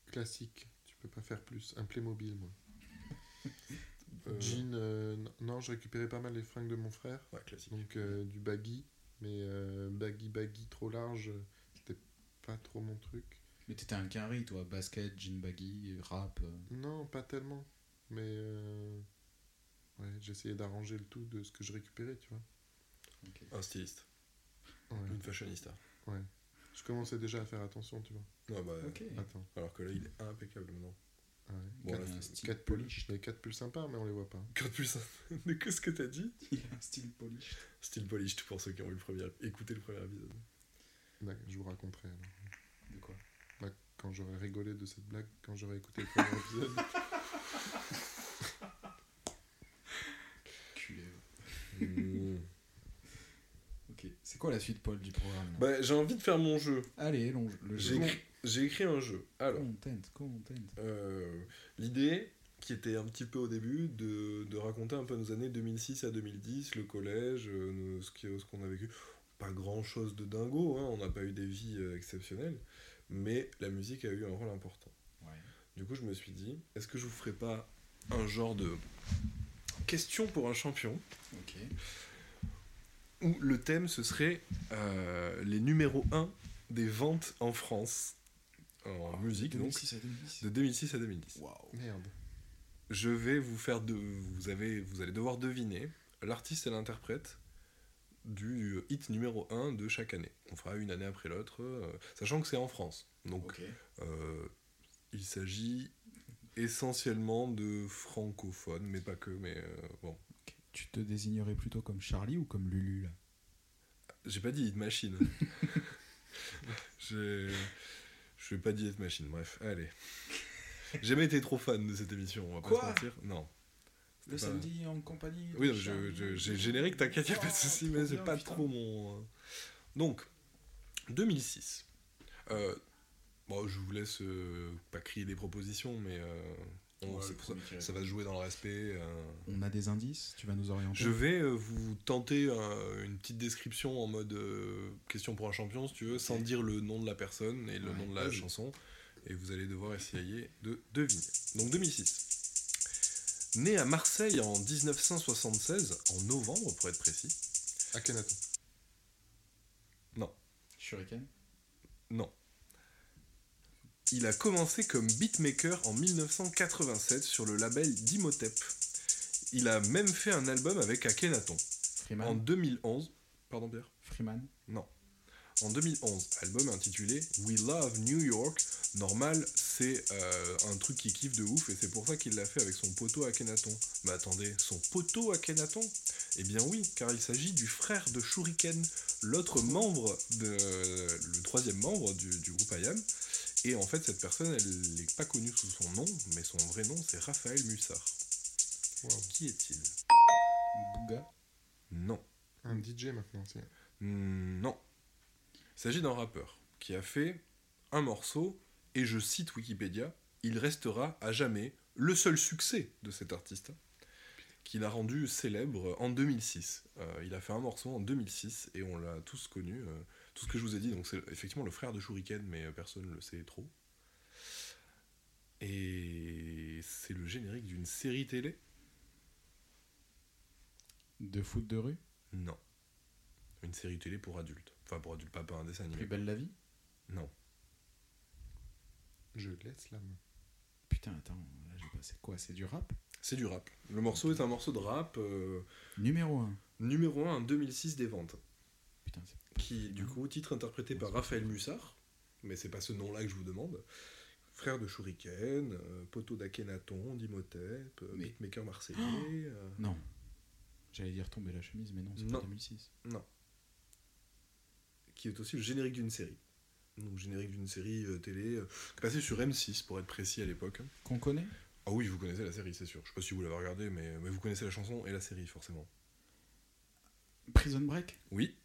Classique. Tu peux pas faire plus. Un Playmobil, moi. Euh, Jean, euh, non, je récupérais pas mal les fringues de mon frère. Ouais, classique. Donc euh, du baggy. Mais euh, baggy, baggy trop large, c'était pas trop mon truc. Mais t'étais un carry, toi. Basket, jean baggy, rap. euh. Non, pas tellement. Mais euh, ouais, j'essayais d'arranger le tout de ce que je récupérais, tu vois. Un styliste, Ouais. une fashionista. Je commençais déjà à faire attention, tu vois. Non, bah. Attends. Alors que là, il est impeccable maintenant. Ouais. Bon, Quatre- là, un c'est- style quatre pulls. polish. Il y a quatre pulls sympas, mais on les voit pas. Code plus un. Mais qu'est-ce que t'as dit? Il a un style polish. Style polished pour ceux qui ont eu le premier, écouté le premier épisode. Je vous raconterai alors. De quoi? Bah, quand j'aurais rigolé de cette blague, quand j'aurais écouté le premier épisode. Culé. Hmm. Ok. C'est quoi la suite, Paul, du programme bah, j'ai envie de faire mon jeu. Allez, long, le jeu. J'ai écrit un jeu. Alors, Content, content. euh, l'idée qui était un petit peu au début de, de raconter un peu nos années 2006 à 2010, le collège, euh, nos- ce qu'on a vécu. Pas grand chose de dingo, hein, on n'a pas eu des vies euh, exceptionnelles, mais la musique a eu un rôle important. Ouais. Du coup, je me suis dit, est-ce que je vous ferais pas un genre de question pour un champion? Où le thème ce serait euh, les numéros 1 des ventes en France en musique, donc 2006 à 2010. de 2006 à 2010. Waouh. Merde. Je vais vous faire de, vous avez, vous allez devoir deviner l'artiste et l'interprète du hit numéro 1 de chaque année. On fera une année après l'autre, euh, sachant que c'est en France. Donc euh, il s'agit essentiellement de francophones, mais pas que. Mais euh, bon. Tu te désignerais plutôt comme Charlie ou comme Lulu là? J'ai pas dit hit machine. J'ai, je vais pas dit hit machine. Bref, allez. J'ai jamais été trop fan de cette émission. On va Quoi pas se mentir. Non. Le Pas- samedi en compagnie. Oui, j'ai le générique, t'inquiète, y a pas de Oh, souci, trop mais c'est pas putain. trop mon. euh. Donc, 2006. Euh, bon, je vous laisse euh, pas crier des propositions, mais euh, On- Ouais, ça- va se jouer dans le respect. euh. On a des indices Tu vas nous orienter Je vais euh, vous tenter euh, une petite description en mode euh, question pour un champion, si tu veux, sans dire le nom de la personne et le Ouais, nom de la chanson. Et vous allez devoir essayer de deviner. Donc 2006. Né à Marseille en 1976, en novembre pour être précis. Akhenaton. Shuriken? Non. Il a commencé comme beatmaker en 1987 sur le label Dimotep. Il a même fait un album avec Akhenaton. En Freeman 2011. Pardon Pierre? Freeman En 2011, album intitulé We Love New York. Normal, c'est euh, un truc qui kiffe de ouf et c'est pour ça qu'il l'a fait avec son poteau Akhenaton. Mais attendez, son poteau Akhenaton? Eh bien oui, car il s'agit du frère de Shuriken, l'autre membre, de, le troisième membre du, du groupe IAM. Et en fait, cette personne, elle n'est pas connue sous son nom, mais son vrai nom, c'est Raphaël Mussard. Wow. Qui est-il? Bouga Non. Un DJ maintenant, c'est. Non. Il s'agit d'un rappeur qui a fait un morceau, et je cite Wikipédia, il restera à jamais le seul succès de cet artiste, qu'il a rendu célèbre en 2006. Euh, il a fait un morceau en 2006, et on l'a tous connu. euh, tout ce que je vous ai dit, donc c'est effectivement le frère de Shuriken, mais euh, personne ne le sait trop. Et c'est le générique d'une série télé De foot de rue? Non. Une série télé pour adultes. Enfin, pour adultes, pas, pas un dessin animé. Plus belle la vie? Non. Je laisse la main. Putain, attends, là j'ai pas. C'est quoi? C'est du rap? C'est du rap. Le morceau est un morceau de rap euh, Numéro 1. numéro 1 en 2006 des ventes. Putain, c'est. Qui, du coup, titre interprété par Raphaël Mussard, mais c'est pas ce nom-là que je vous demande. Frère de Shuriken, euh, poteau d'Akhenaton, d'Imhotep, euh, Mais- beatmaker marseillais. euh, Non. J'allais dire tomber la chemise, mais non, c'est Non. pas 2006. qui est aussi le générique d'une série. Donc, générique d'une série euh, télé, euh, passait sur M6 pour être précis à l'époque. Qu'on connaît? Ah oui, vous connaissez la série, c'est sûr. Je sais pas si vous l'avez regardé, mais, mais vous connaissez la chanson et la série, forcément. Prison Break? Oui,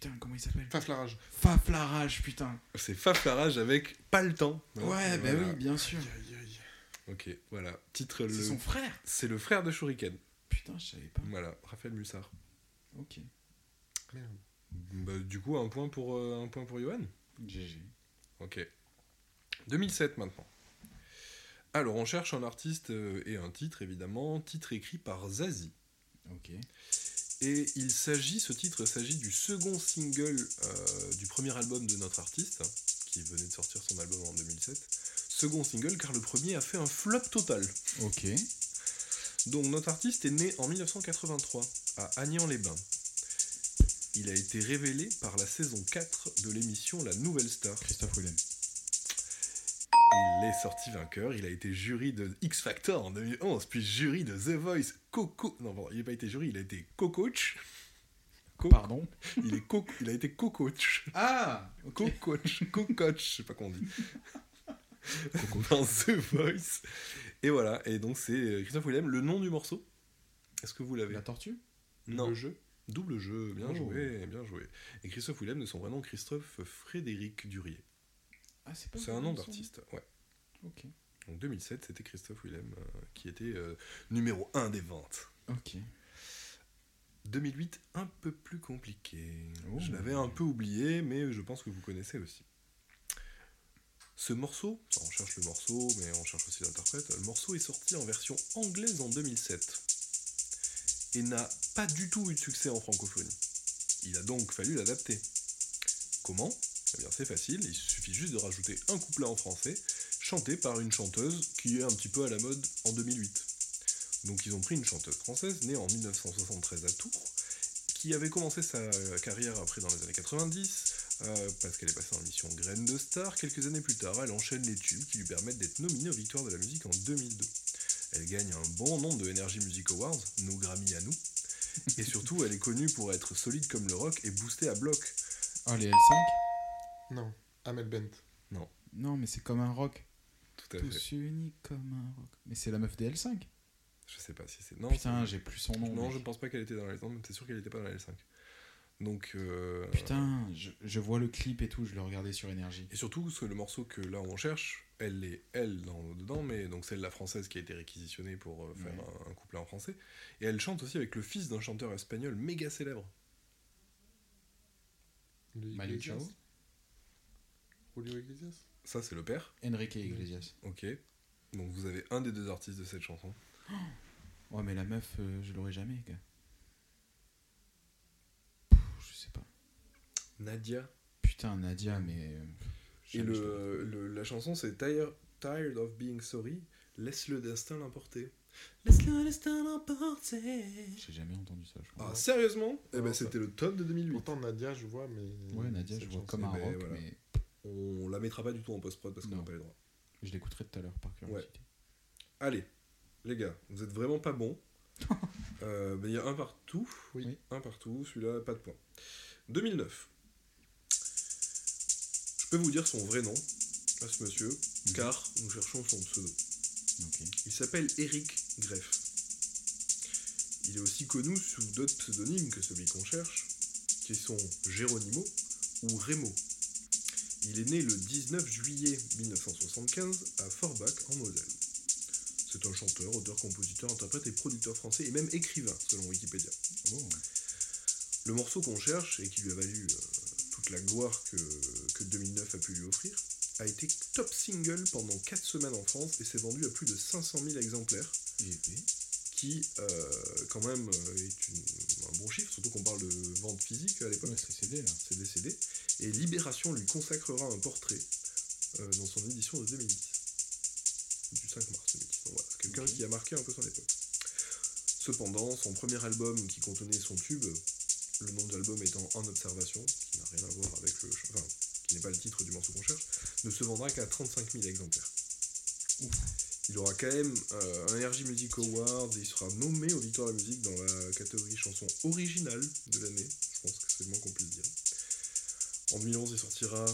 Putain, comment il s'appelle Faf la rage. Faf la rage, putain c'est Faf la rage avec Pas le temps. Ouais, bah Voilà. oui, bien sûr. Ok, voilà. Titre le. C'est son frère C'est le frère de Shuriken. Putain, je savais pas. Voilà, Raphaël Mussard. Ok. Merde. Bah, du coup, un point pour, euh, un point pour Johan. GG. Ok. 2007 maintenant. Alors, on cherche un artiste euh, et un titre, évidemment. Titre écrit par Zazie. Ok. Et il s'agit, ce titre s'agit du second single euh, du premier album de notre artiste, qui venait de sortir son album en 2007. Second single, car le premier a fait un flop total. Ok. Donc notre artiste est né en 1983 à Agnan-les-Bains. Il a été révélé par la saison 4 de l'émission La Nouvelle Star. Christophe Willem. Il est sorti vainqueur, il a été jury de X Factor en 2011, puis jury de The Voice Coco... Non, pardon, il n'a pas été jury, il a été co-coach. Co- Pardon il, est co- il a été co-coach. Ah Co-coach, co-coach, je sais pas comment on dit. Dans The Voice. Et voilà, et donc c'est euh, Christophe Willem. Le nom du morceau Est-ce que vous l'avez La tortue? Non. Le jeu? Double jeu, bien Oh. joué, bien joué. Et Christophe Willem de son vrai nom, Christophe Frédéric Durier. Ah, c'est pas C'est le un nom d'artiste, ouais. Ok. Donc 2007, c'était Christophe Willem euh, qui était euh, numéro 1 des ventes. Ok. 2008, un peu plus compliqué. Oh. Je l'avais un peu oublié, mais je pense que vous connaissez aussi. Ce morceau, enfin, on cherche le morceau, mais on cherche aussi l'interprète. Le morceau est sorti en version anglaise en 2007 et n'a pas du tout eu de succès en francophonie. Il a donc fallu l'adapter. Comment? Eh bien, c'est facile, il suffit juste de rajouter un couplet en français, chanté par une chanteuse qui est un petit peu à la mode en 2008. Donc ils ont pris une chanteuse française née en 1973 à Tours, qui avait commencé sa carrière après dans les années 90, euh, parce qu'elle est passée en émission Graines de Star. Quelques années plus tard, elle enchaîne les tubes qui lui permettent d'être nominée aux Victoires de la musique en 2002. Elle gagne un bon nombre de Energy Music Awards, nos Grammy à nous, et surtout elle est connue pour être solide comme le rock et boostée à bloc. Oh, les L5 Non. Amel Bent. Non, mais c'est comme un rock. Tout à fait. Tous unis comme un rock. Mais c'est la meuf des L5 Je sais pas si c'est. Non, Putain, j'ai plus son nom. Non, mec. je pense pas qu'elle était dans la L5, mais c'est sûr qu'elle était pas dans la L5. Donc, euh, Putain, je, je vois le clip et tout, je le regardais sur Énergie. Et surtout, parce que le morceau que là on cherche, elle est elle dans, dedans, mais donc c'est la française qui a été réquisitionnée pour euh, faire Ouais. un, un couplet en français. Et elle chante aussi avec le fils d'un chanteur espagnol méga célèbre. Iglesias. Cyrus Julio Iglesias Ça, c'est le père. Enrique Iglesias. Ok. Donc vous avez un des deux artistes de cette chanson. Ouais, mais la meuf, euh, je l'aurais jamais, gars. Pff, Je sais pas. Nadia. Putain, Nadia, mais. euh, Et le, la chanson, c'est Tired, Tired of Being Sorry. Laisse le destin l'emporter. Laisse le destin l'emporter. J'ai jamais entendu ça, je crois. Ah, sérieusement? Eh ben, c'était le top de 2008. Pourtant, Nadia, je vois, mais. ouais, Nadia, je vois chanson- comme un ben, rock, voilà. mais On la mettra pas du tout en post-prod parce qu'on n'a pas les droits. je l'écouterai tout à l'heure par curiosité. Allez, les gars, vous êtes vraiment pas bons. Euh, ben, Il y a un partout. Oui. Un partout, celui-là, pas de point. 2009. Je peux vous dire son vrai nom à ce monsieur, Mhm. car nous cherchons son pseudo. Il s'appelle Eric Greff. Il est aussi connu sous d'autres pseudonymes que celui qu'on cherche, qui sont Geronimo ou Remo. Il est né le 19 juillet 1975 à Forbach en Moselle. C'est un chanteur, auteur, compositeur, interprète et producteur français et même écrivain selon Wikipédia. Oh. Le morceau qu'on cherche et qui lui a valu euh, toute la gloire que, que 2009 a pu lui offrir a été top single pendant 4 semaines en France et s'est vendu à plus de 500 000 exemplaires qui euh, quand même euh, est une- un bon chiffre, surtout qu'on parle de vente physique à l'époque, Ouais, c'est CD là. c'est décédé, et Libération lui consacrera un portrait euh, dans son édition de 2010, du 5 mars 2010, donc voilà, quelqu'un qui a marqué un peu son époque. Cependant, son premier album qui contenait son tube, le nom de l'album étant En Observation, qui n'a rien à voir avec le... enfin, qui n'est pas le titre du morceau qu'on cherche, ne se vendra qu'à 35 000 exemplaires. Il aura quand même euh, un RJ Music Award et il sera nommé aux Victoires de la musique dans la catégorie chanson originale de l'année. Je pense que c'est le moins qu'on puisse dire. En 2011, il sortira,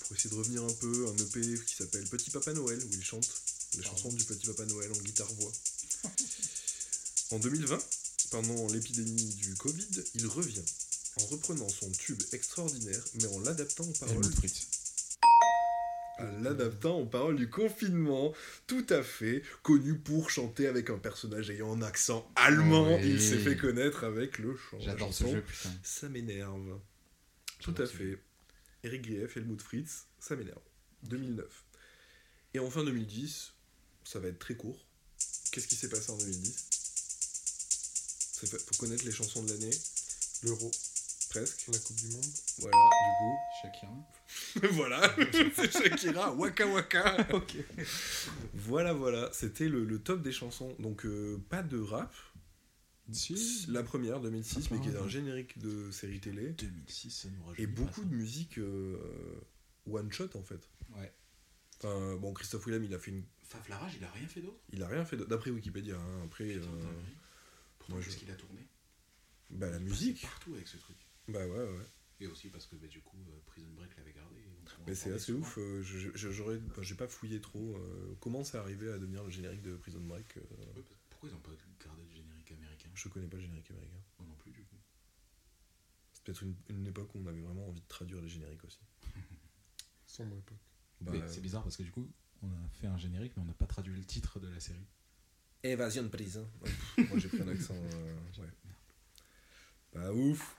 pour essayer de revenir un peu, un EP qui s'appelle Petit Papa Noël, où il chante les chansons du Petit Papa Noël en guitare-voix. en 2020, pendant l'épidémie du Covid, il revient en reprenant son tube extraordinaire, mais en l'adaptant aux paroles Fritz. à l'adaptant aux paroles du confinement, tout à fait, connu pour chanter avec un personnage ayant un accent allemand. Oui. Il s'est fait connaître avec le chant. J'adore ce jeu, putain. Ça m'énerve. Tout à fait. Eric Grief, Helmut Fritz, ça m'énerve. 2009. Et enfin 2010, ça va être très court. Qu'est-ce qui s'est passé en 2010 C'est fait pour connaître les chansons de l'année, L'Euro, presque. la Coupe du Monde. Voilà, du Shakira. coup. voilà, c'est Shakira, Waka Waka. ok. Voilà, voilà, c'était le, le top des chansons. Donc, euh, pas de rap. La première, 2006, mais qui est Ah. un générique de série télé. 2006, ça nous rajeunit Et beaucoup ça. de musique euh, one shot en fait. Ouais. Enfin, bon, Christophe Willem, il a fait une. Faf Larage, il a rien fait d'autre? Il a rien fait d- d'après Wikipédia. hein. Après, Putain, euh. Pourtant, moi, qu'est-ce je- qu'il a tourné? Bah, la Il musique. Partout avec ce truc. Bah ouais, ouais. Et aussi parce que bah, du coup, euh, Prison Break l'avait gardé. Mais c'est assez souvent. ouf. euh, J'aurais, j'ai pas fouillé trop. euh, comment c'est arrivé à devenir le générique de Prison Break euh, Pourquoi ils n'ont pas gardé le Je connais pas le générique américain. Moi non plus, du coup. C'est peut-être une, une époque où on avait vraiment envie de traduire les génériques aussi. Sombre époque. Bah, Mais c'est bizarre parce que du coup, on a fait un générique, mais on n'a pas traduit le titre de la série. Évasion de prison. Pff, moi j'ai pris un accent. euh, ouais. Bah ouf.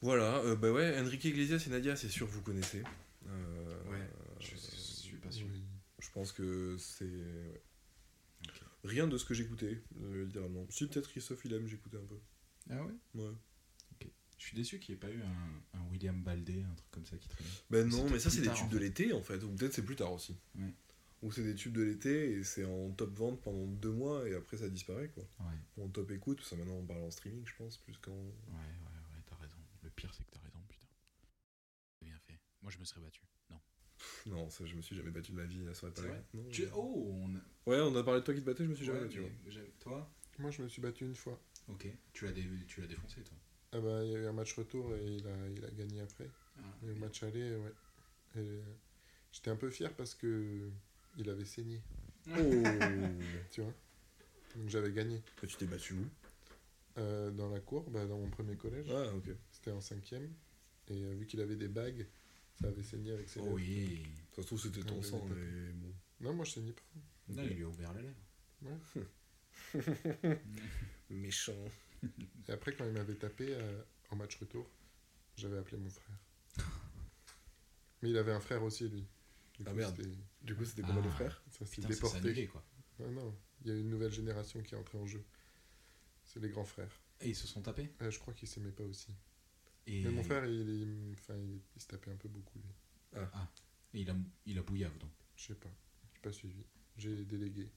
Voilà, euh, bah ouais, Enrique Iglesias et Nadia, c'est sûr que vous connaissez. Euh, Ouais, Je suis pas sûr. Oui. Je pense que c'est. ouais. Rien de ce que j'écoutais, euh, littéralement. Si, peut-être Christophe Willem, j'écoutais un peu. Ah ouais? Ouais. Je suis déçu qu'il n'y ait pas eu un, un William Baldé, un truc comme ça qui traînait. Ben non, mais ça, c'est des tubes en de l'été, en fait. Ou peut-être c'est plus tard aussi. Ouais. Ou c'est des tubes de l'été et c'est en top vente pendant deux mois et après ça disparaît, quoi. Ouais, Ou en top écoute, que maintenant on parle en streaming, je pense, plus qu'en. ouais, ouais, ouais, t'as raison. Le pire, c'est que t'as raison, putain. C'est bien fait. Moi, je me serais battu. Non. Pff, Non, ça, je me suis jamais battu de ma vie, ça serait pas vrai non, Tu... je- Oh, on a... Ouais, on a parlé de toi qui te battais, je me suis jamais battu. ouais. Toi Moi, je me suis battu une fois. Ok. Tu l'as dé- tu l'as défoncé, toi Ah bah, il y a eu un match retour et il a, il a gagné après. Ah, Et au ok. match aller, ouais. Et, euh, J'étais un peu fier parce que il avait saigné, Oh tu vois? Donc j'avais gagné. Et Tu t'es battu où? Euh, dans la cour, bah, dans mon premier collège. Ah, ok. C'était en cinquième. Et euh, vu qu'il avait des bagues, ça avait saigné avec ses Oh lèvres. oui. Ça se trouve, c'était ton Ouais, sang, mais- bon. Non, moi je saignais pas. Non, il lui a ouvert la lèvre. Méchant. Et après, quand il m'avait tapé euh, en match retour, j'avais appelé mon frère. Mais il avait un frère aussi, lui. Du Ah, coup, merde. c'était- Du coup, c'était comment Ah. le frère Ça s'est Putain, ça s'est déporté. annulé, quoi. Non, non, il y a une nouvelle génération qui est entrée en jeu. C'est les grands frères. Et ils se sont tapés. Euh, je crois qu'ils s'aimaient pas aussi. Et, Mais mon frère, il, il- enfin, il, il se tapait un peu beaucoup, lui. et il a, il a bouillave, donc. Je sais pas. J'ai pas suivi. J'ai délégué.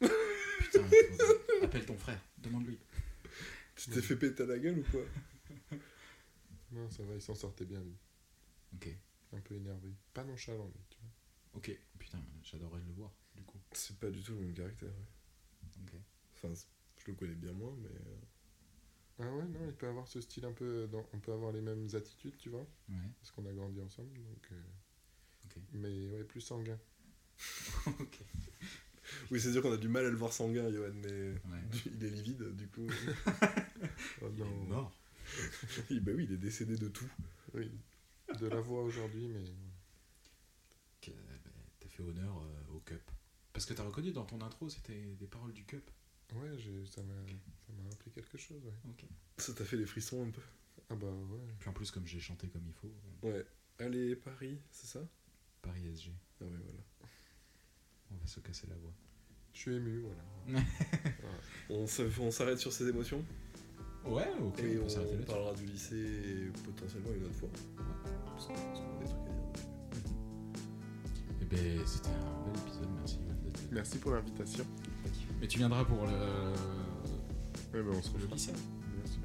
Putain, appelle ton frère, demande-lui. Tu t'es fait péter la gueule ou quoi? Non, ça va, il s'en sortait bien, lui. Ok, Un peu énervé. Pas nonchalant, lui, tu vois. ok. Putain, j'adorerais le voir, du coup. C'est pas du tout le même caractère. ouais. Ok. Enfin, je le connais bien moins, mais. Euh, Ah ouais, non, il peut avoir ce style un peu... Dans... On peut avoir les mêmes attitudes, tu vois. Ouais. Parce qu'on a grandi ensemble, donc... euh, Ok. Mais ouais, plus sanguin. ok. Oui, c'est sûr qu'on a du mal à le voir sanguin, Johan, mais. Ouais. Il est livide, du coup. Oh Il est non. mort. Oui, bah oui, il est décédé de tout. Oui. De la voix aujourd'hui, mais... Bah, T'as fait honneur euh, au cup. Parce que t'as reconnu dans ton intro, c'était des paroles du cup. Ouais, j'ai- ça m'a ça m'a appris quelque chose, ouais. Ça t'a fait des frissons un peu? Ah bah ouais. Puis en plus, comme j'ai chanté comme il faut, euh, Ouais. Allez, Paris, c'est ça? Paris SG, Ah ouais, voilà. on va se casser la voix. Je suis ému, voilà. On s'arrête sur ces émotions? Ouais, ok, et on parlera du lycée et potentiellement une autre fois. Que- parce qu'on a des trucs à dire dessus. Et ben, c'était un bel épisode, merci. Merci pour l'invitation. Mais tu viendras pour le, Ouais, bah on se le revoit. lycée. Bien sûr.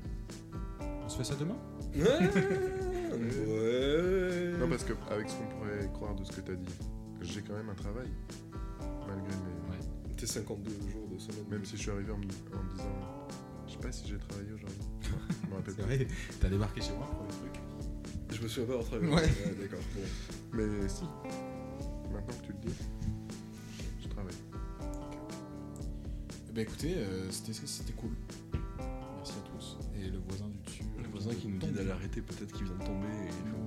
On se fait ça demain? Ouais. Non, parce que avec ce qu'on pourrait croire de ce que t'as dit, j'ai quand même un travail. Malgré mes... Ouais. T'es 52 jours de semaine. Même si je suis arrivé en me, en me disant... Je sais pas si j'ai travaillé aujourd'hui. Je me rappelle C'est pas. vrai, t'as débarqué chez moi, premier truc. Je me souviens pas avoir travaillé. Ouais. D'accord. Bon. Mais si. Maintenant que tu le dis, Eh ben écoutez, euh, c'était c'était cool. Merci à tous. Et le voisin du dessus. Le euh, voisin qui nous dit d'aller arrêter, peut-être qu'il vient de tomber et il faut.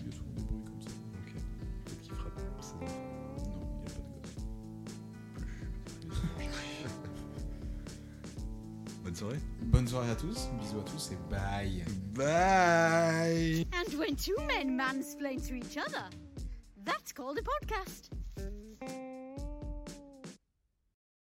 Il y a souvent des bruits comme ça. Ok. Peut-être qu'il frappe. Non, il n'y a pas de gosse. Bonne soirée. Bonne soirée à tous, bisous à tous et bye. Bye. And when two men mansplain to each other, that's called a podcast.